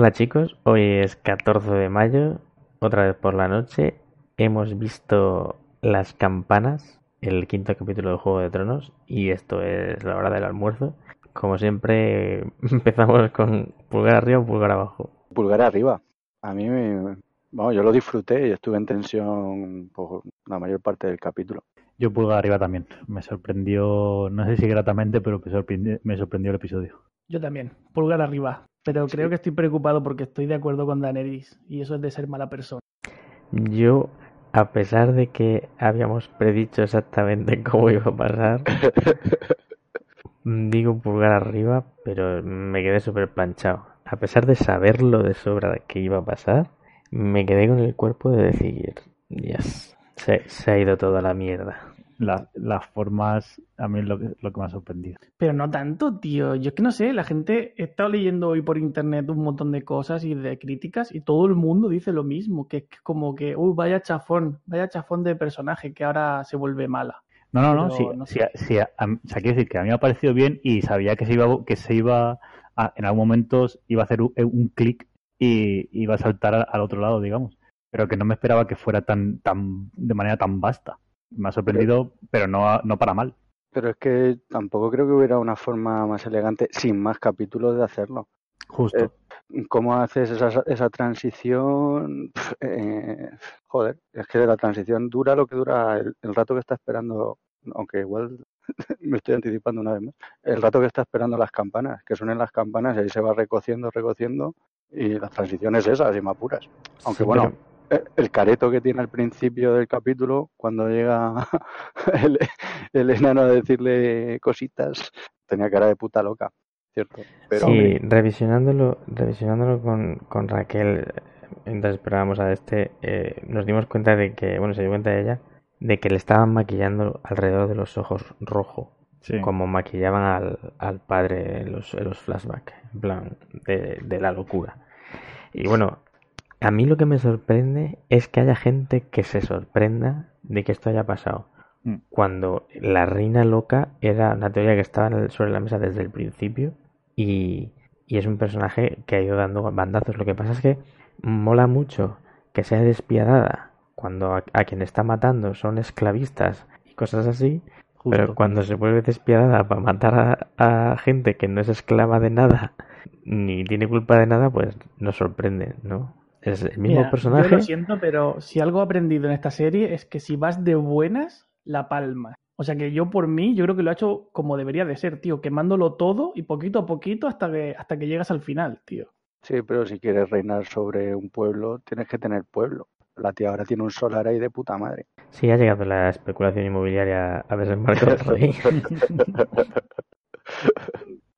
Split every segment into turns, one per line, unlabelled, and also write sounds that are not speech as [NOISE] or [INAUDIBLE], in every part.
Hola chicos, hoy es 14 de mayo, otra vez por la noche. Hemos visto Las Campanas, el quinto capítulo de Juego de Tronos, y esto es la hora del almuerzo. Como siempre, [LAUGHS] empezamos con pulgar arriba o pulgar abajo.
Pulgar arriba. A mí, me, vamos, yo lo disfruté y estuve en tensión por la mayor parte del capítulo.
Yo pulgar arriba también. Me sorprendió, no sé si gratamente, pero me sorprendió, me sorprendió el episodio.
Yo también, pulgar arriba. Pero creo que estoy preocupado porque estoy de acuerdo con Daenerys y eso es de ser mala persona.
Yo, a pesar de que habíamos predicho exactamente [LAUGHS] cómo iba a pasar, [LAUGHS] digo pulgar arriba, pero me quedé súper planchado. A pesar de saberlo de sobra que iba a pasar, me quedé con el cuerpo de decir, yes, se, se ha ido toda la mierda.
La- las formas, a mí es lo que, lo que me ha sorprendido.
Pero no tanto, tío. Yo es que no sé, la gente he estado leyendo hoy por internet un montón de cosas y de críticas y todo el mundo dice lo mismo, que es como que, uy, vaya chafón, vaya chafón de personaje que ahora se vuelve mala.
No, no, no, sí,
no
sí, sí, a- a- o sea, quiero decir que a mí me ha parecido bien y sabía que se iba, que se iba a- en algún momento iba a hacer un, un clic y iba a saltar al, al otro lado, digamos. Pero que no me esperaba que fuera tan, tan, de manera tan vasta. Me ha sorprendido, pero no, a- no para mal.
Pero es que tampoco creo que hubiera una forma más elegante, sin más capítulos, de hacerlo.
Justo.
Eh, ¿Cómo haces esa, esa transición? Eh, joder, es que la transición dura lo que dura el, el rato que está esperando, aunque igual [LAUGHS] me estoy anticipando una vez más, el rato que está esperando las campanas, que suenen las campanas y ahí se va recociendo, recociendo, y la transición es esa, sin más puras. Aunque
Sí,
bueno,
pero-
el careto que tiene al principio del capítulo, cuando llega [LAUGHS] el, el enano a decirle cositas, tenía cara de puta loca, ¿cierto? Pero
sí, revisionándolo, revisionándolo con, con Raquel, mientras esperábamos a este, eh, nos dimos cuenta de que, bueno, se dio cuenta ella, de que le estaban maquillando alrededor de los ojos rojo,
Sí.
como maquillaban al, al padre en los, en los flashbacks, en plan, de, de la locura. Y bueno, a mí lo que me sorprende es que haya gente que se sorprenda de que esto haya pasado.
Mm.
Cuando la reina loca era una teoría que estaba sobre la mesa desde el principio y, y es un personaje que ha ido dando bandazos. Lo que pasa es que mola mucho que sea despiadada cuando a, a quien está matando son esclavistas y cosas así,
Justo.
pero cuando se vuelve despiadada para matar a, a gente que no es esclava de nada ni tiene culpa de nada, pues nos sorprende, ¿no? Es el mismo
Mira, Yo
personaje.
lo siento, pero si algo he aprendido en esta serie es que si vas de buenas, la palma. O sea que yo por mí, yo creo que lo ha hecho como debería de ser, tío, quemándolo todo y poquito a poquito hasta que, hasta que llegas al final, tío.
sí, pero si quieres reinar sobre un pueblo, tienes que tener pueblo. La tía ahora tiene un solar ahí de puta madre.
Sí, ha llegado la especulación inmobiliaria a [LAUGHS] rey.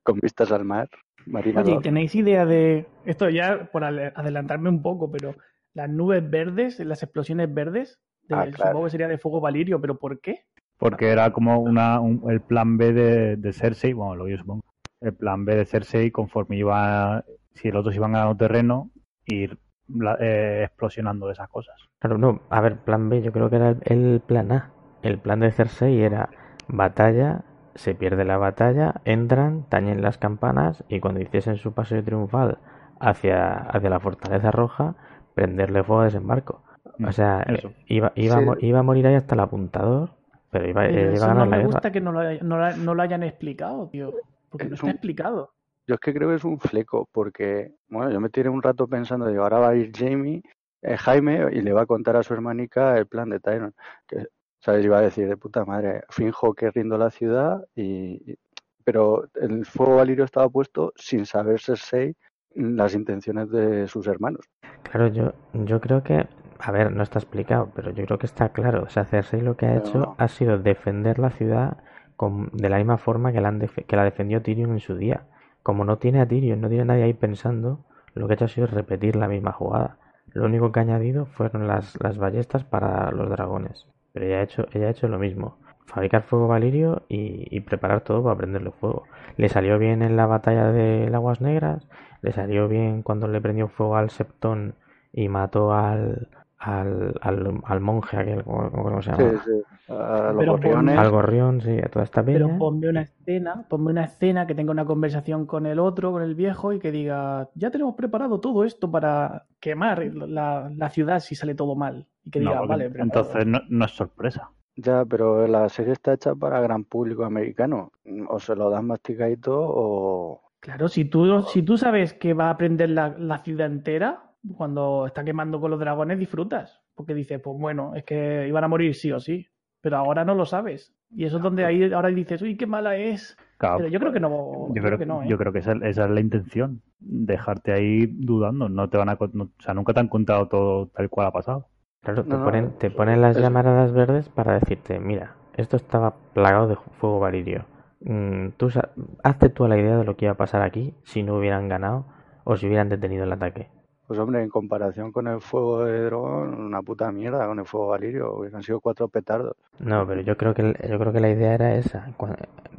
Con vistas al mar, Marina
Oye, ¿y
Lord.
¿tenéis idea de esto ya por adelantarme un poco, pero las nubes verdes, las explosiones verdes, de-
Ah, claro.
supongo que sería de fuego valirio, pero ¿por qué?
Porque era como una, un- el plan B de, de Cersei, bueno, lo que yo supongo. El plan B de Cersei, conforme iba, si los otros iban ganando terreno, ir la- eh, explosionando esas cosas.
Claro, no, a ver, plan B, yo creo que era el, el plan A. El plan de Cersei era batalla, se pierde la batalla, entran, tañen las campanas y cuando hiciesen su paseo triunfal hacia, hacia la Fortaleza Roja, prenderle fuego a desembarco. O sea,
Mm, Eso.
eh, iba, iba, a
Sí.
mo- iba a morir ahí hasta el apuntador, pero iba,
Pero
eh, a ganar
no
la
me
guerra.
gusta que no lo, hay- no la- no lo hayan explicado, tío. Porque no
Es
está
un-
explicado.
Yo es que creo que es un fleco, porque, bueno, yo me tiré un rato pensando, digo, ahora va a ir Jamie, eh, Jaime, y le va a contar a su hermanica el plan de Tyron. Que, ¿sabes? Iba a decir, de puta madre, finjo que rindo la ciudad, y, pero el fuego valirio estaba puesto sin saber Cersei las intenciones de sus hermanos.
Claro, yo, yo creo que, a ver, no está explicado, pero yo creo que está claro. O sea, Cersei lo que ha
Pero
hecho
no.
ha sido defender la ciudad con- de la misma forma que la, han def- que la defendió Tyrion en su día. Como no tiene a Tyrion, no tiene a nadie ahí pensando, lo que ha hecho ha sido repetir la misma jugada. Lo único que ha añadido fueron las, las ballestas para los dragones. Pero ella ha hecho, ella ha hecho lo mismo. Fabricar fuego valirio y, y preparar todo para prenderle fuego. Le salió bien en la batalla de Aguas Negras, le salió bien cuando le prendió fuego al Septón y mató al, al, al, al monje aquel, ¿cómo, cómo se llama?
sí. A los
Pero
gorriones.
Al gorrión, sí, a toda esta
Pero
peña.
ponme una escena, ponme una escena que tenga una conversación con el otro, con el viejo, y que diga, ya tenemos preparado todo esto para quemar la, la ciudad si sale todo mal. Y que diga, vale, pero
entonces no, no es sorpresa.
Ya, pero la serie está hecha para gran público americano. O se lo dan masticadito o...
Claro, si tú, si tú sabes que va a prender la, la ciudad entera, cuando está quemando con los dragones, disfrutas. Porque dices, pues bueno, es que iban a morir sí o sí. Pero ahora no lo sabes. Y eso es donde ahí ahora dices, uy, qué mala es.
Claro,
Pero yo creo que no.
yo creo,
que no, ¿eh?
yo creo que esa, esa es la intención, dejarte ahí dudando. No te van a, no- o sea, nunca te han contado todo tal cual ha pasado.
Claro, te
No, no,
ponen, te ponen las
es-
llamaradas verdes para decirte, mira, esto estaba plagado de fuego valirio. Mm, tú hazte tú a la idea de lo que iba a pasar aquí si no hubieran ganado o si hubieran detenido el ataque.
Pues hombre, en comparación con el fuego de dragón, una puta mierda con el fuego valirio. Hubieran sido cuatro petardos.
No, pero yo creo que yo creo que la idea era esa,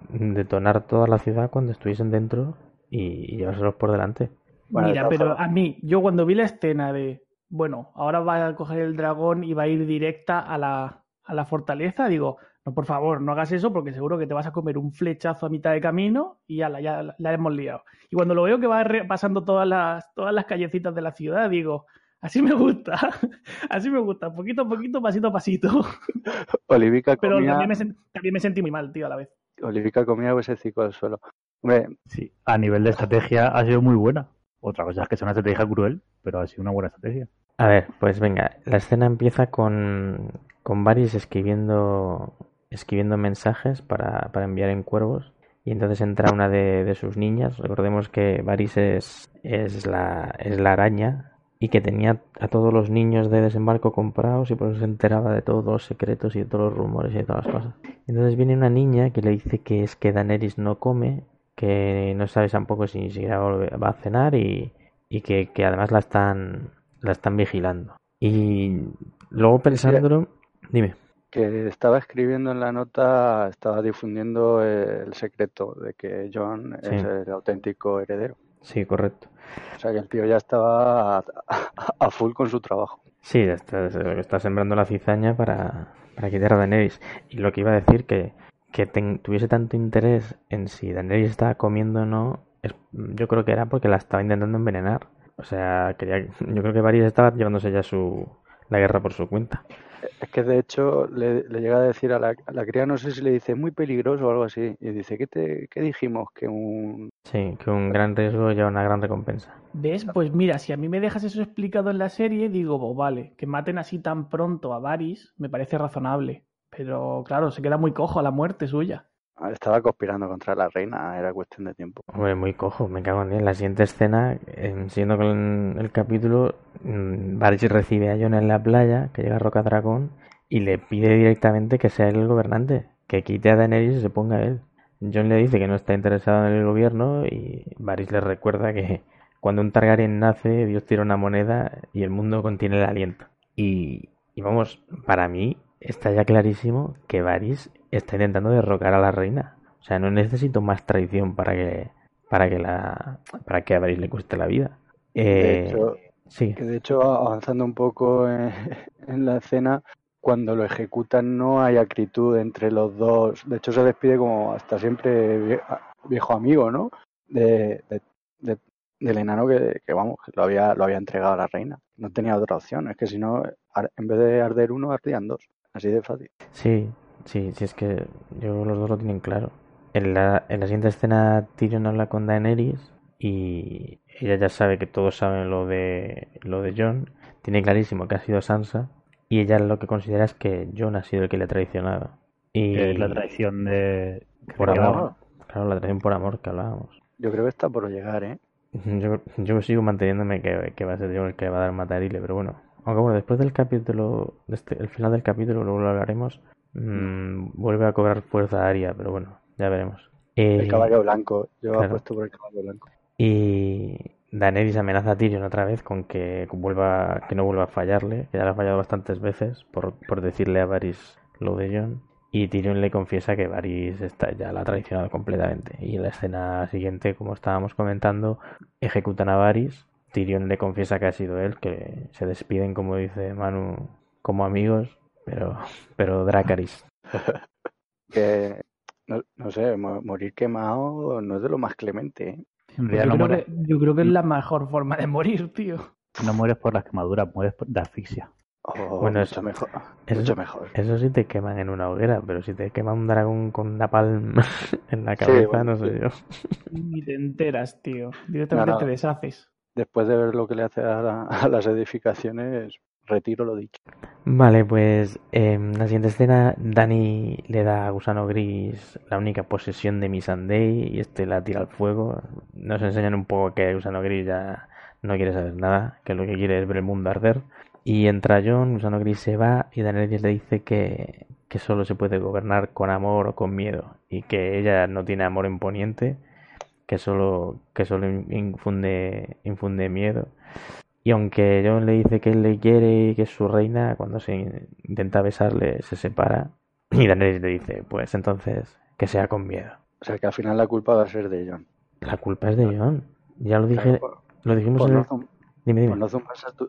detonar toda la ciudad cuando estuviesen dentro y, y llevárselos por delante.
Bueno,
Mira, pero a mí, yo cuando vi la escena de, bueno, ahora va a coger el dragón y va a ir directa a la, a la fortaleza, digo, no, por favor, no hagas eso porque seguro que te vas a comer un flechazo a mitad de camino y ya la, ya la- la hemos liado. Y cuando lo veo que va pasando todas las, todas las callecitas de la ciudad, digo, así me gusta, [LAUGHS] así me gusta, poquito a poquito, pasito a pasito. [LAUGHS]
Olivica [LAUGHS]
Pero
comía,
también me, también me sentí muy mal, tío, a la vez.
Olivica comía huesecico del suelo. Hombre,
Sí, a nivel de estrategia ha sido muy buena. Otra cosa es que sea una estrategia cruel, pero ha sido una buena estrategia.
A ver, pues venga, la escena empieza con, con Varys escribiendo, escribiendo mensajes para, para enviar en cuervos y entonces entra una de, de sus niñas. Recordemos que Varys es, es, la, es la araña y que tenía a todos los niños de desembarco comprados y por eso se enteraba de todos los secretos y de todos los rumores y de todas las cosas. Entonces viene una niña que le dice que es que Daenerys no come, que no sabe tampoco si ni siquiera va a cenar y, y que, que además la están la están vigilando. Y luego pensándolo, dime,
que estaba escribiendo en la nota, estaba difundiendo el secreto de que John
Sí.
es el auténtico heredero.
sí, correcto.
O sea que el tío ya estaba a, a full con su trabajo.
Sí, está, está sembrando la cizaña para, para quitar a Daenerys. Y lo que iba a decir que, que ten- tuviese tanto interés en si Daenerys estaba comiendo o no, es- yo creo que era porque la estaba intentando envenenar. O sea, quería, yo creo que Varys estaba llevándose ya su la guerra por su cuenta.
Es que de hecho le, le llega a decir a la, a la cría, no sé si le dice muy peligroso o algo así. Y dice, ¿qué, te, qué dijimos? Que un...
Sí, que un gran riesgo lleva una gran recompensa.
¿Ves? Pues mira, si a mí me dejas eso explicado en la serie, digo, pues vale, que maten así tan pronto a Varys me parece razonable. Pero claro, se queda muy cojo a la muerte suya.
Estaba conspirando contra la reina, era cuestión de tiempo.
Hombre, muy cojo, me cago en él. La siguiente escena, eh, siguiendo con el capítulo, mm, Varys recibe a Jon en la playa, que llega Roca Dragón, y le pide directamente que sea él el gobernante, que quite a Daenerys y se ponga él. Jon le dice que no está interesado en el gobierno y Varys le recuerda que cuando un Targaryen nace, Dios tira una moneda y el mundo contiene el aliento. Y, y vamos, para mí está ya clarísimo que Varys está intentando derrocar a la reina. O sea, no necesito más traición para que para que la para que a Varys le cueste la vida.
De
Eh,
hecho,
sí,
que de hecho, avanzando un poco en, [LAUGHS] en la escena, cuando lo ejecutan no hay acritud entre los dos. De hecho, se despide como hasta siempre vie- viejo amigo, ¿no? De, de- de- del enano que, que, vamos, que lo había, lo había entregado a la reina. No tenía otra opción. Es que si no, en vez de arder uno, ardían dos. Así de fácil.
sí, sí, sí, es que yo los dos lo tienen claro. En la, en la siguiente escena Tyrion habla con Daenerys y ella ya sabe que todos saben lo de lo de Jon, tiene clarísimo que ha sido Sansa y ella lo que considera es que Jon ha sido el que le ha traicionado. Y
Que es la traición de...
por amor, claro, la traición por amor que hablábamos.
Yo creo que está por llegar, ¿eh? [LAUGHS]
Yo, yo sigo manteniéndome que, que va a ser yo el que va a dar matarile, pero bueno. Aunque bueno, después del capítulo, este, el final del capítulo, luego lo hablaremos, mm, vuelve a cobrar fuerza Aria, pero bueno, ya veremos.
El
Eh,
caballo blanco. Yo
claro.
apuesto por el caballo blanco.
y Daenerys amenaza a Tyrion otra vez con que vuelva, que no vuelva a fallarle, que ya le ha fallado bastantes veces por, por decirle a Varys lo de Jon. Y Tyrion le confiesa que Varys está, ya la ha traicionado completamente. Y en la escena siguiente, como estábamos comentando, ejecutan a Varys, Tyrion le confiesa que ha sido él, que se despiden, como dice Manu, como amigos, pero, pero Dracaris. [LAUGHS]
Que, no, no sé, mo- morir quemado no es de lo más clemente. ¿eh?
En realidad
yo,
no
creo
mueres,
que, yo creo que es la mejor forma de morir, tío.
no mueres por las quemaduras, mueres por- de asfixia.
Oh,
Bueno,
mucho
eso-
mejor.
eso-
Mucho mejor.
Eso sí te queman en una hoguera, pero si te quema un dragón con una palma [LAUGHS] en la
Sí,
cabeza,
bueno,
no sé
sí.
yo.
Ni te enteras, tío. Directamente
No, no.
te deshaces.
Después de ver lo que le hace a, la- a las edificaciones, retiro lo dicho.
Vale, pues en la siguiente escena Dani le da a Gusano Gris la única posesión de Missandei y este la tira al fuego. Nos enseñan un poco que Gusano Gris ya no quiere saber nada, que lo que quiere es ver el mundo arder. Y entra Jon, Gusano Gris se va y Daenerys le dice que, que solo se puede gobernar con amor o con miedo y que ella no tiene amor imponiente, que solo, que solo infunde, infunde miedo. Y aunque Jon le dice que él le quiere y que es su reina, cuando se intenta besarle se separa. [CLEARS THROAT] Y Daenerys le dice, pues entonces que sea con miedo.
O sea que al final la culpa va a ser de John.
La culpa es de Jon. Ya lo dije,
Claro, por,
lo dijimos
por
en
no,
el... Dime, dime.
no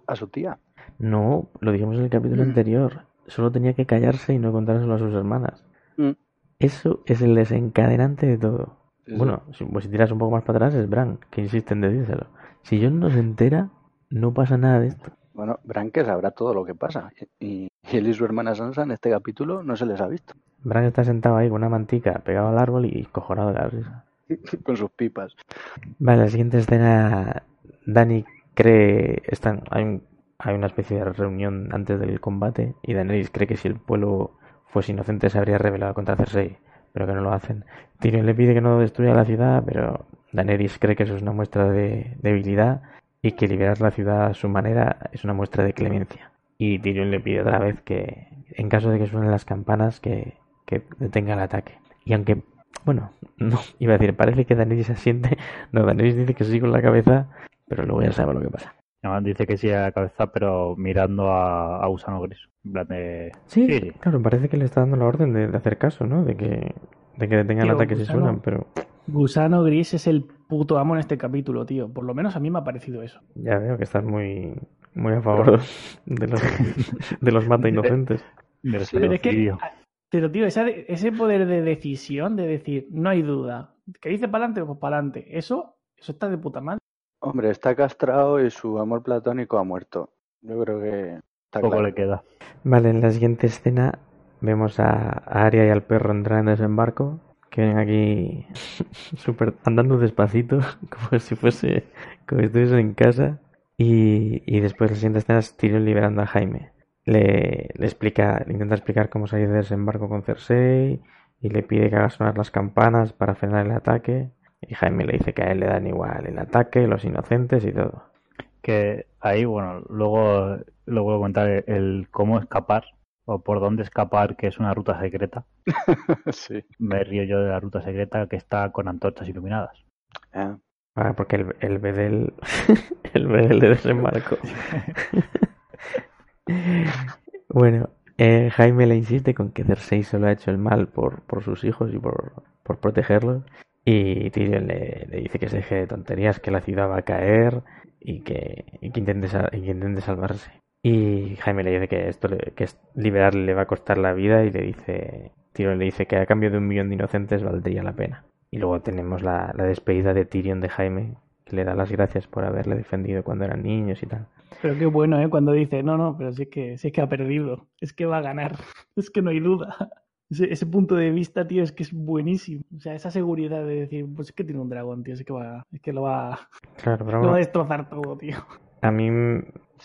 a, su tía.
No, lo dijimos en el capítulo
Mm.
anterior. Solo tenía que callarse y no contárselo a sus hermanas.
Mm.
Eso es el desencadenante de todo.
Sí, sí.
Bueno, si, pues si tiras un poco más para atrás es Bran, que insiste en decírselo. Si Jon no se entera, no pasa nada de esto.
Bueno, Bran que sabrá todo lo que pasa. Y, y él y su hermana Sansa en este capítulo no se les ha visto.
Bran está sentado ahí con una mantica pegado al árbol y cojonado de la risa. [LAUGHS]
Con sus pipas.
Vale, la siguiente escena, Dani cree, están, hay, un- hay una especie de reunión antes del combate y Daenerys cree que si el pueblo fuese inocente se habría rebelado contra Cersei, pero que no lo hacen. Tyrion le pide que no destruya la ciudad, pero Daenerys cree que eso es una muestra de debilidad y que liberar la ciudad a su manera es una muestra de clemencia. Y Tyrion le pide otra vez que, en caso de que suenen las campanas, que, que detenga el ataque. Y aunque, bueno, [LAUGHS] no, iba a decir, parece que Daenerys asiente, [LAUGHS] no, Daenerys dice que sí con la cabeza, pero luego ya sabe lo que pasa.
Además, dice que sí a la cabeza, pero mirando a, a Gusano Gris. En plan de...
Sí,
Sí, sí.
claro, parece que le está dando la orden de, de hacer caso, ¿no? De que, de que detengan el
Tío,
ataque si
gusano.
suenan, pero
Gusano Gris es el puto amo en este capítulo, tío. Por lo menos a mí me ha parecido eso.
ya veo que estás muy, muy a favor de los, de los mata [LAUGHS] inocentes.
Pero es que, pero tío, esa ese poder de decisión, de decir, no hay duda, que dice para adelante, pues para adelante. Eso, eso está de puta madre.
Hombre, está castrado y su amor platónico ha muerto. Yo creo que está
Poco
claro.
le queda.
Vale, en la siguiente escena vemos a, a Arya y al perro entrar en desembarco, que ven aquí [LAUGHS] super, andando despacito, [LAUGHS] como si fuese, como si estuviesen en casa. Y, y después la siguiente escena es Tyrion liberando a Jaime. Le, le explica, le intenta explicar cómo salir de desembarco con Cersei y le pide que haga sonar las campanas para frenar el ataque. Y Jaime le dice que a él le dan igual el ataque, los inocentes y todo.
Que ahí, bueno, luego, luego voy a contar el, el cómo escapar o por dónde escapar, que es una ruta secreta. [LAUGHS]
sí.
Me río yo de la ruta secreta que está con antorchas iluminadas.
Ah,
Ah, porque el, el bedel, [LAUGHS] el bedel de desembarco. [LAUGHS] Bueno, eh, Jaime le insiste con que Cersei solo ha hecho el mal por, por sus hijos y por, por protegerlos. Y Tyrion le, le dice que se deje de tonterías, que la ciudad va a caer y que, y que intente, sal- y que intente salvarse. Y Jaime le dice que esto le- que liberarle le va a costar la vida y le dice, Tyrion le dice que a cambio de un millón de inocentes valdría la pena. Y luego tenemos la, la despedida de Tyrion de Jaime, que le da las gracias por haberle defendido cuando eran niños y tal.
Pero qué bueno, ¿eh? Cuando dice, no, no, pero sí es que, sí es que ha perdido, es que va a ganar, [LAUGHS] es que no hay duda. [LAUGHS] Ese, ese punto de vista, tío, es que es buenísimo. O sea, esa seguridad de decir, pues es que tiene un dragón, tío, es que va, es que lo va,
Claro, pero
lo va a destrozar todo, tío.
a mí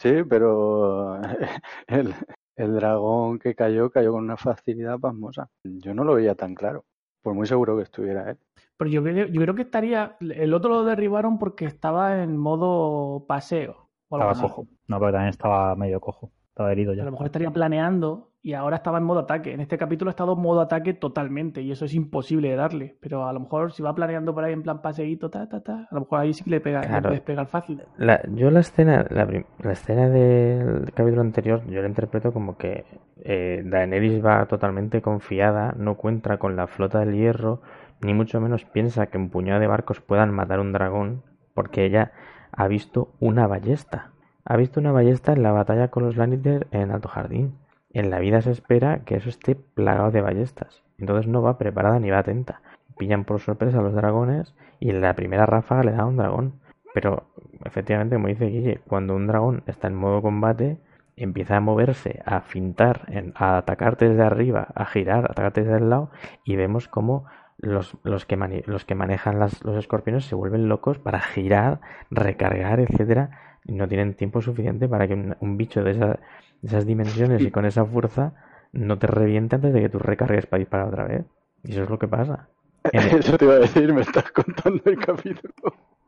sí, pero [LAUGHS] el, el dragón que cayó cayó con una facilidad pasmosa. Yo no lo veía tan claro. Por muy seguro que estuviera él.
Pero yo creo, yo creo que estaría, el otro lo derribaron porque estaba en modo paseo. O algo
Estaba
así.
cojo. No, pero también estaba medio cojo. Estaba herido
A
ya.
lo mejor estaría planeando y ahora estaba en modo ataque. En este capítulo ha estado en modo ataque totalmente y eso es imposible de darle. Pero a lo mejor si va planeando por ahí en plan paseíto, ta, ta, ta, a lo mejor ahí sí que le, pega, le puedes pegar fácil.
La, yo la escena, la escena del capítulo anterior, yo la interpreto como que eh, Daenerys va totalmente confiada, no cuenta con la flota del hierro, ni mucho menos piensa que un puñado de barcos puedan matar un dragón, porque ella ha visto una ballesta. Ha visto una ballesta en la batalla con los Lannister en Alto Jardín. En la vida se espera que eso esté plagado de ballestas. Entonces no va preparada ni va atenta. Pillan por sorpresa a los dragones y en la primera ráfaga le da un dragón. Pero efectivamente, como dice Guille, cuando un dragón está en modo combate, empieza a moverse, a fintar, a atacarte desde arriba, a girar, a atacarte desde el lado, y vemos como los, los, que, los que manejan las, los escorpiones se vuelven locos para girar, recargar, etcétera, no tienen tiempo suficiente para que un, bicho de, de, esas dimensiones y con esa fuerza no te reviente antes de que tú recargues para disparar otra vez. Y eso es lo que pasa. [LAUGHS]
Eso te iba a decir, me estás contando el capítulo.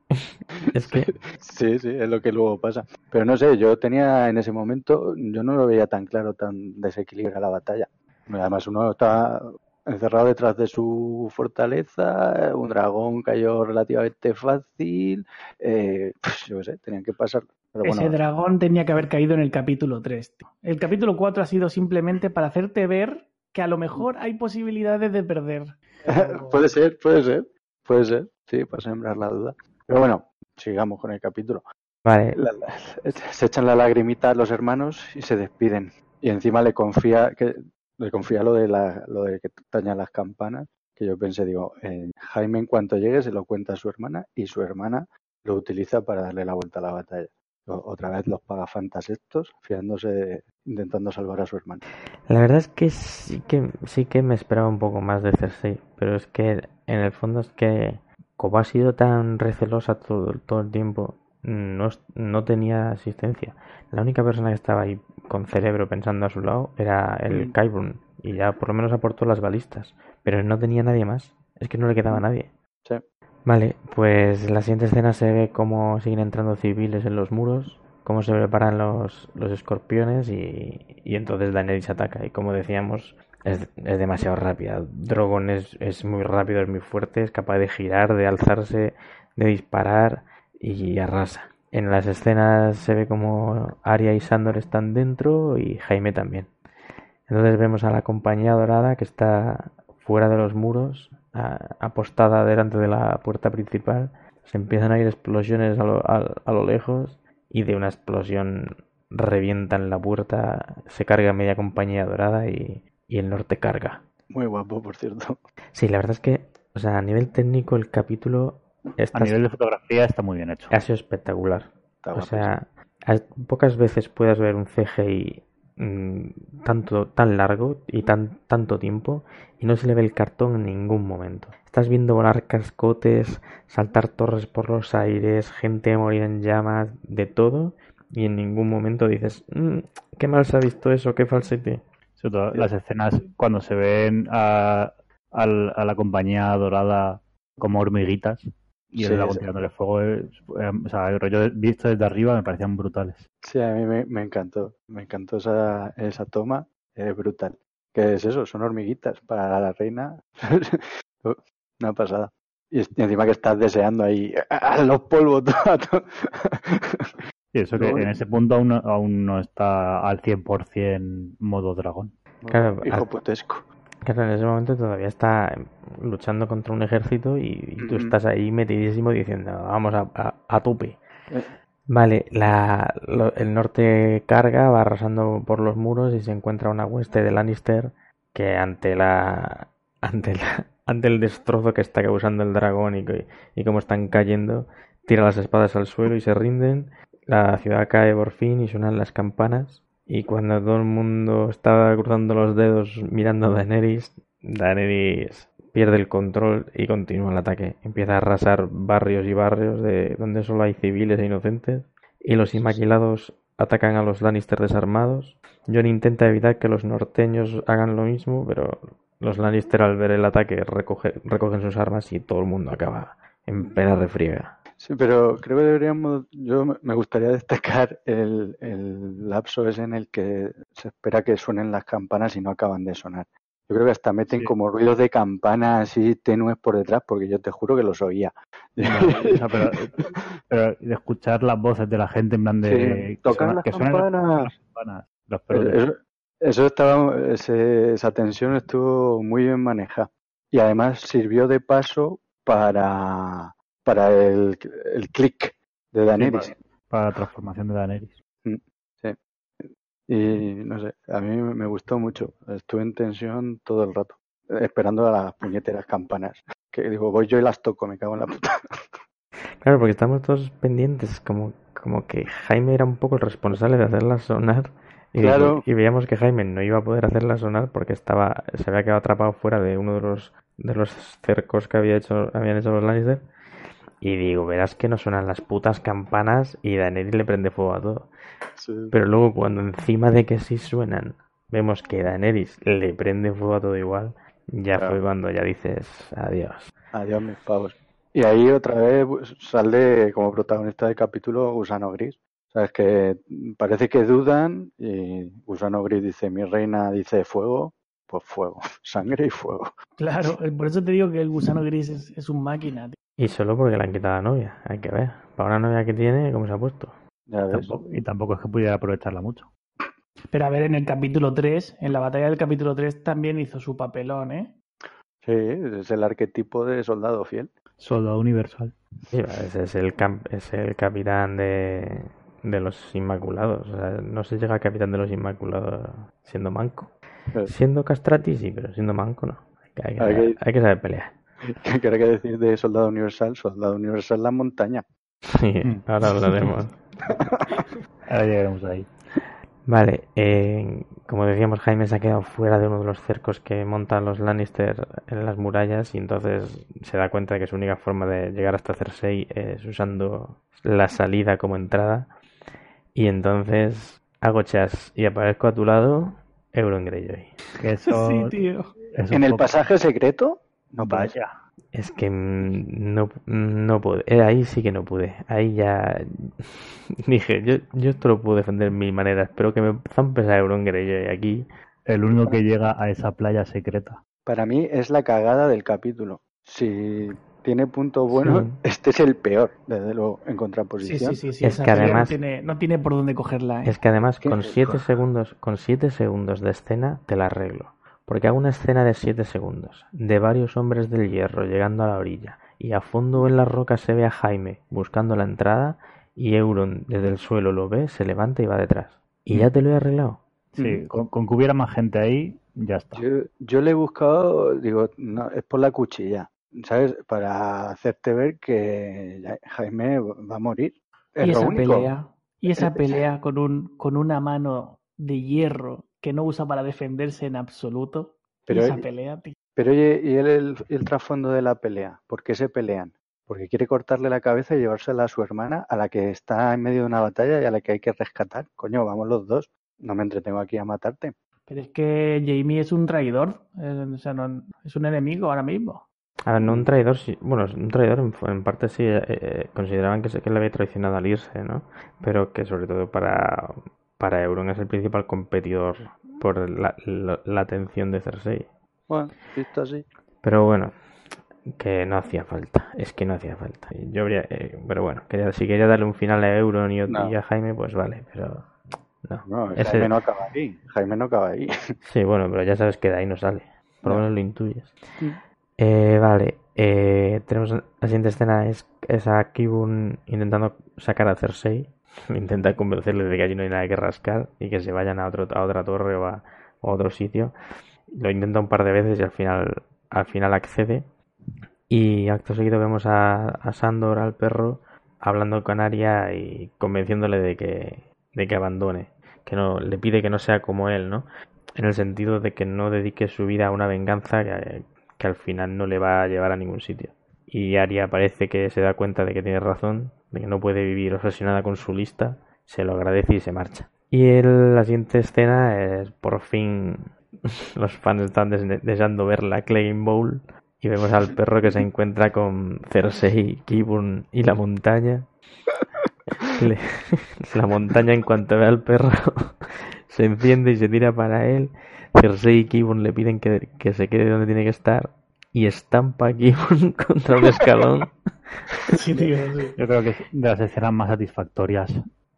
[LAUGHS]
es que...
Sí, sí, es lo que luego pasa. Pero no sé, yo tenía en ese momento, yo no lo veía tan claro, tan desequilibrada la batalla. Además, uno está encerrado detrás de su fortaleza, un dragón cayó relativamente fácil, eh, pues yo qué sé, tenían que pasar.
Ese dragón tenía que haber caído en el capítulo 3. El capítulo 4 ha sido simplemente para hacerte ver que a lo mejor hay posibilidades de perder. [LAUGHS]
puede ser, puede ser, puede ser, sí, para sembrar la duda. Pero bueno, sigamos con el capítulo.
Vale. [LAUGHS]
se echan la lagrimita a los hermanos y se despiden. Y encima le confía que le confía lo de la, lo de que tañan las campanas, que yo pensé, digo, eh, Jaime en cuanto llegue se lo cuenta a su hermana y su hermana lo utiliza para darle la vuelta a la batalla. Otra vez los pagafantas estos, fiándose, intentando salvar a su hermana.
La verdad es que sí que sí que me esperaba un poco más de Cersei, pero es que en el fondo es que como ha sido tan recelosa todo, todo el tiempo, no, no tenía asistencia. La única persona que estaba ahí con cerebro pensando a su lado era el mm. y ya por lo menos aportó las balistas, pero no tenía nadie más. Es que no le quedaba mm. nadie.
Sí.
Vale, pues la siguiente escena se ve cómo siguen entrando civiles en los muros, cómo se preparan los, los escorpiones y, y entonces Daenerys ataca. Y como decíamos, es, demasiado rápida. Drogon es, es, muy rápido, es muy fuerte, es capaz de girar, de alzarse, de disparar y arrasa. En las escenas se ve como Arya y Sandor están dentro y Jaime también. Entonces vemos a la compañía dorada que está fuera de los muros, apostada delante de la puerta principal. Se empiezan a ir explosiones a lo, a lo lejos y de una explosión revientan la puerta, se carga media compañía dorada y, y el norte carga.
Muy guapo, por cierto.
Sí, la verdad es que, o sea, a nivel técnico el capítulo...
Está, a nivel de fotografía está muy bien hecho.
Ha sido espectacular. o sea, pocas veces puedes ver un CGI tanto tan largo y tan tanto tiempo y no se le ve el cartón en ningún momento. Estás viendo volar cascotes, saltar torres por los aires, gente morir en llamas, de todo y en ningún momento dices, mm, qué mal se ha visto eso, qué falsete.
Sobre todo las escenas cuando se ven a, la compañía dorada como hormiguitas y el dragón tirándole fuego. Eh, o sea, el rollo visto desde arriba me parecían brutales.
Sí, a mí me, encantó. Me encantó esa, esa toma. Es brutal. ¿Qué es eso? Son hormiguitas para la reina. [LAUGHS] Una pasada. Y, encima que estás deseando ahí a los polvos. [LAUGHS]
Y eso que en ese punto aún, aún no está al 100% modo dragón.
Claro,
Hijo putesco.
Claro, en ese momento todavía está luchando contra un ejército y, tú estás ahí metidísimo diciendo, vamos a, a, tope. Eh. Vale, la, el norte carga, va arrasando por los muros y se encuentra una hueste de Lannister que ante la [LAUGHS] ante la, ante el destrozo que está causando el dragón y, y cómo están cayendo, tira las espadas al suelo y se rinden la ciudad cae por fin y suenan las campanas. Y cuando todo el mundo está cruzando los dedos mirando a Daenerys, Daenerys pierde el control y continúa el ataque. Empieza a arrasar barrios y barrios de donde solo hay civiles e inocentes. Y los inmaquilados atacan a los Lannister desarmados. Jon intenta evitar que los norteños hagan lo mismo, pero los Lannister al ver el ataque recogen sus armas y todo el mundo acaba en plena refriega.
Sí, pero creo que deberíamos, yo me gustaría destacar el, el lapso ese en el que se espera que suenen las campanas y no acaban de sonar. Yo creo que hasta meten como ruidos de campana así tenues por detrás, porque yo te juro que los oía.
pero, de escuchar las voces de la gente en plan de...
tocar las, campanas. Eso, eso, estaba, esa tensión estuvo muy bien manejada. Y además sirvió de paso para para el, el click de Daenerys.
Sí, para, para la transformación de Daenerys.
Y no sé, a mí me gustó mucho. Estuve en tensión todo el rato, esperando a las puñeteras campanas. Que digo, voy yo y las toco, me cago en la puta.
Claro, porque estamos todos pendientes, como, como que Jaime era un poco el responsable de hacerlas sonar. Y,
Claro.
y veíamos que Jaime no iba a poder hacerlas sonar porque estaba, se había quedado atrapado fuera de uno de los, de los cercos que había hecho, habían hecho los Lannister. Y digo, verás que no suenan las putas campanas y Daenerys le prende fuego a todo. Pero luego cuando encima de que sí suenan, vemos que Daenerys le prende fuego a todo igual, ya
Claro.
fue cuando ya dices adiós.
Adiós, mis pavos. Y ahí otra vez pues, sale como protagonista del capítulo Gusano Gris. Sabes que parece que dudan y Gusano Gris dice, mi reina dice fuego, pues fuego, [LAUGHS] sangre y fuego.
Claro, eh, por eso te digo que el gusano gris es, es un máquina. tío.
Y solo porque le han quitado a la novia, hay que ver. Para una novia que tiene, ¿cómo se ha puesto?
Ya ves.
Tampoco- y tampoco es que pudiera aprovecharla mucho.
Pero a ver, en el capítulo 3, en la batalla del capítulo 3 también hizo su papelón, ¿eh?
Sí, es el arquetipo de soldado fiel.
Soldado universal.
Sí, ese es el, es el capitán de, de los Inmaculados. O sea, no se llega a capitán de los Inmaculados siendo manco. Siendo castrati, sí, pero siendo manco no. Hay que, hay que
Hay
saber,
que-
hay que saber pelear. [LAUGHS]
¿Qué hay que decir de soldado universal? Soldado universal la montaña.
Sí, ahora hablaremos. [LAUGHS]
Ahora llegaremos ahí.
Vale, eh, como decíamos, Jaime se ha quedado fuera de uno de los cercos que montan los Lannister en las murallas y entonces se da cuenta de que su única forma de llegar hasta Cersei es usando la salida como entrada. Y entonces hago chas y aparezco a tu lado, Euron Greyjoy.
Que [LAUGHS] Eso,
Sí, tío.
eso
En el pasaje secreto, no.
Vaya.
Es que mm, no, no pude. Eh, ahí sí que no pude. Ahí ya [LAUGHS] dije, yo, yo esto lo puedo defender de mil maneras, pero que me zampes a Euron Greyjoy aquí.
El único que llega a esa playa secreta.
Para mí es la cagada del capítulo. Si tiene puntos buenos,
Sí.
este es el peor, desde luego, en contraposición.
sí, sí. sí
Es que además-
no, tiene, no tiene por dónde cogerla, ¿eh?
Es que además con siete segundos, con siete segundos de escena te la arreglo. Porque hago una escena de siete segundos, de varios hombres del hierro llegando a la orilla, y a fondo en las rocas se ve a Jaime buscando la entrada, y Euron desde el suelo lo ve, se levanta y va detrás. Y ya te lo he arreglado.
Sí, con, con que hubiera más gente ahí, ya está.
Yo, yo le he buscado, digo, no, es por la cuchilla, ¿sabes? Para hacerte ver que Jaime va a morir. Es
Y esa
único.
pelea, y esa pelea con un, con una mano de hierro que no usa para defenderse en absoluto.
Pero
esa
él-
pelea, tío.
Pero oye, ¿y el, el, el trasfondo de la pelea? ¿Por qué se pelean? Porque quiere cortarle la cabeza y llevársela a su hermana, a la que está en medio de una batalla y a la que hay que rescatar. Coño, vamos los dos. No me entretengo aquí a matarte.
Pero es que Jamie es un traidor. eh, o sea, no- es un enemigo ahora mismo.
A ver, no un traidor, sí, bueno, un traidor en, en parte sí, eh, eh, consideraban que, que le había traicionado al irse, ¿no? Pero que sobre todo para, para Euron es el principal competidor por la, la, la atención de Cersei.
Bueno, visto así.
Pero bueno, que no hacía falta, es que no hacía falta. Yo habría, eh, pero bueno, quería, si quería darle un final a Euron y,
No.
y a Jaime, pues vale, pero no.
No,
Ese-
Jaime no acaba ahí. Jaime no acaba ahí.
Sí, bueno, pero ya sabes que de ahí no sale, por lo
No.
menos lo intuyes.
Mm.
Eh, vale, eh, tenemos la siguiente escena es, es a Kibun intentando sacar a Cersei, [LAUGHS] intenta convencerle de que allí no hay nada que rascar y que se vayan a, otro, a otra torre o a, otro sitio. Lo intenta un par de veces y al final, al final accede. Y acto seguido vemos a, a Sandor, al perro, hablando con Arya y convenciéndole de que, de que abandone, que no, le pide que no sea como él, ¿no? En el sentido de que no dedique su vida a una venganza que, que al final no le va a llevar a ningún sitio. Y Arya parece que se da cuenta de que tiene razón, de que no puede vivir obsesionada con su lista, se lo agradece y se marcha. Y el- la siguiente escena es por fin [LAUGHS] los fans están des- deseando ver la Claim Bowl y vemos al perro que se encuentra con Cersei, Kibun y la montaña. [LAUGHS] [LAUGHS] La montaña en cuanto ve al perro se enciende y se tira para él. Cersei y Kibun le piden que, que se quede donde tiene que estar y estampa a Kibun [LAUGHS] contra un escalón.
Sí, tío, sí.
Yo creo que es de las escenas más satisfactorias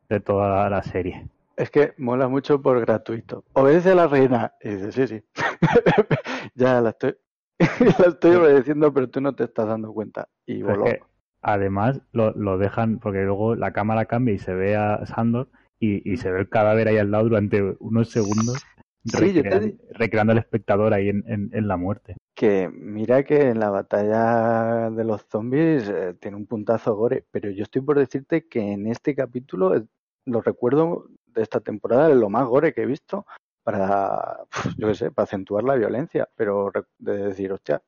de toda la serie.
Es que mola mucho por gratuito. Obedece a la reina. Y dice, sí, sí. [LAUGHS] ya la estoy, [LAUGHS] la estoy obedeciendo, pero tú no te estás dando cuenta. Y
es
voló.
que además lo, lo dejan, porque luego la cámara cambia y se ve a Sandor y, y se ve el cadáver ahí al lado durante unos segundos.
Sí, yo te
recreando al espectador ahí en, en- en la muerte.
Que mira que en la batalla de los zombies eh, tiene un puntazo gore, pero yo estoy por decirte que en este capítulo eh, lo recuerdo de esta temporada lo más gore que he visto para, yo qué sé, para acentuar la violencia, pero de decir, hostia,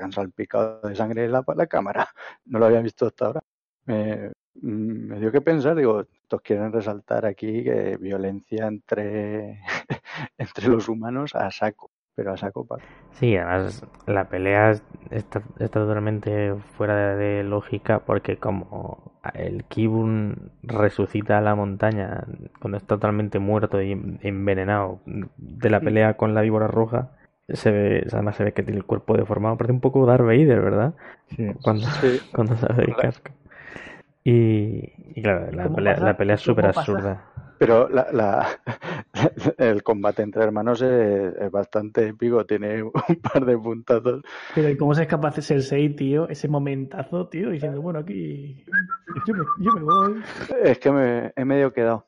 han salpicado de sangre la, la cámara, [LAUGHS] no lo había visto hasta ahora. Me, mm, me dio que pensar, digo, estos quieren resaltar aquí que violencia entre, [LAUGHS] entre los humanos a saco, pero a saco para
Sí, además la pelea es- está, está totalmente fuera de, de lógica porque como el Kibun resucita a la montaña cuando está totalmente muerto y en- envenenado de la pelea con la víbora roja, se ve, además se ve que tiene el cuerpo deformado, parece un poco Darth Vader, ¿verdad?
Sí.
Cuando,
Sí. [LAUGHS]
cuando sale del casco. Y, y claro, la
¿Cómo
pelea,
pasa?
la pelea es
¿Cómo
súper absurda.
Pero la, la- [LAUGHS] el combate entre hermanos es, es bastante épico, tiene un par de puntazos.
Pero ¿y cómo se es capaz de ser 6, tío? Ese momentazo, tío, diciendo, bueno, aquí yo me, yo me voy.
Es que me he medio quedado.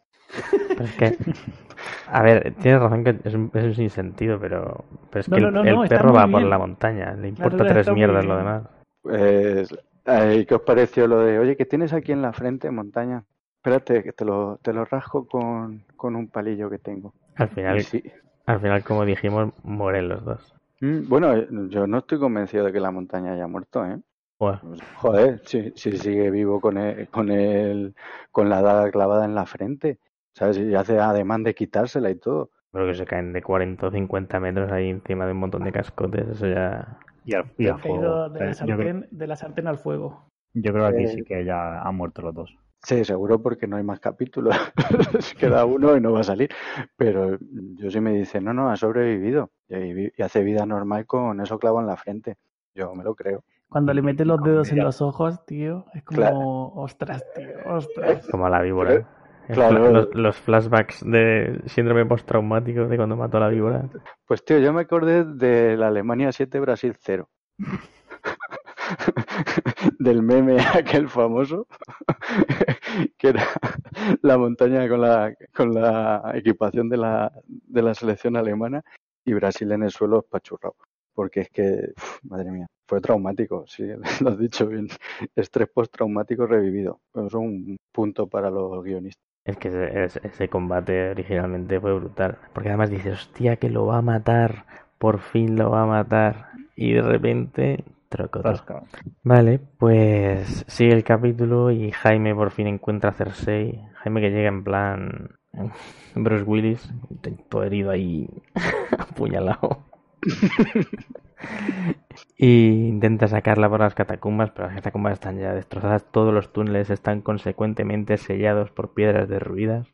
Pero es que, a ver, tienes razón que es un, es un sinsentido, pero, pero es
No,
que
no,
el,
no,
el
no, está
perro va por la montaña, le importa tres mierdas lo demás.
Pues, ay, ¿qué os pareció lo de, oye, que tienes aquí en la frente, montaña? Espérate, que te lo, te lo rasco con, con un palillo que tengo.
Al final,
sí.
al final, como dijimos, mueren los dos.
Mm, Bueno, eh, yo no estoy convencido de que la montaña haya muerto, ¿eh? Pues, Joder, si, si sigue vivo con el, con el, con la daga clavada en la frente, ¿sabes? Y hace ademán de quitársela y todo.
creo que se caen de 40 o 50 metros ahí encima de un montón de cascotes, eso ya...
Y al, y fuego.
de la,
Eh, creo,
sartén, de la sartén al fuego.
yo creo que aquí
Eh,
sí que ya han muerto los dos.
Sí, seguro porque no hay más capítulos. [LAUGHS] Queda uno y no va a salir. Pero yo sí me dice, no, no, ha sobrevivido. Y, hace vida normal con eso clavo en la frente. Yo me lo creo.
Cuando le meten los dedos en los ojos, tío, es como,
Claro.
ostras, tío, ostras.
Como la víbora.
Claro.
Los, los flashbacks de síndrome postraumático de cuando mató a la víbora.
Pues tío, yo me acordé de la Alemania 7, Brasil 0. [LAUGHS] Del meme aquel famoso, [LAUGHS] que era la montaña con la, con la equipación de la, de la selección alemana y Brasil en el suelo espachurrado. Porque es que, uf, madre mía, fue traumático, sí, [LAUGHS] lo has dicho bien. Estrés postraumático revivido. Eso es un punto para los guionistas.
Es que ese, ese- combate originalmente fue brutal. Porque además dices, hostia, que lo va a matar. Por fin lo va a matar. Y de repente, troco.
Rasca.
Vale, pues sigue el capítulo y Jaime por fin encuentra a Cersei. Jaime que llega en plan [LAUGHS] Bruce Willis, todo herido ahí, [LAUGHS] apuñalado. [LAUGHS] y intenta sacarla por las catacumbas, pero las catacumbas están ya destrozadas. Todos los túneles están consecuentemente sellados por piedras derruidas.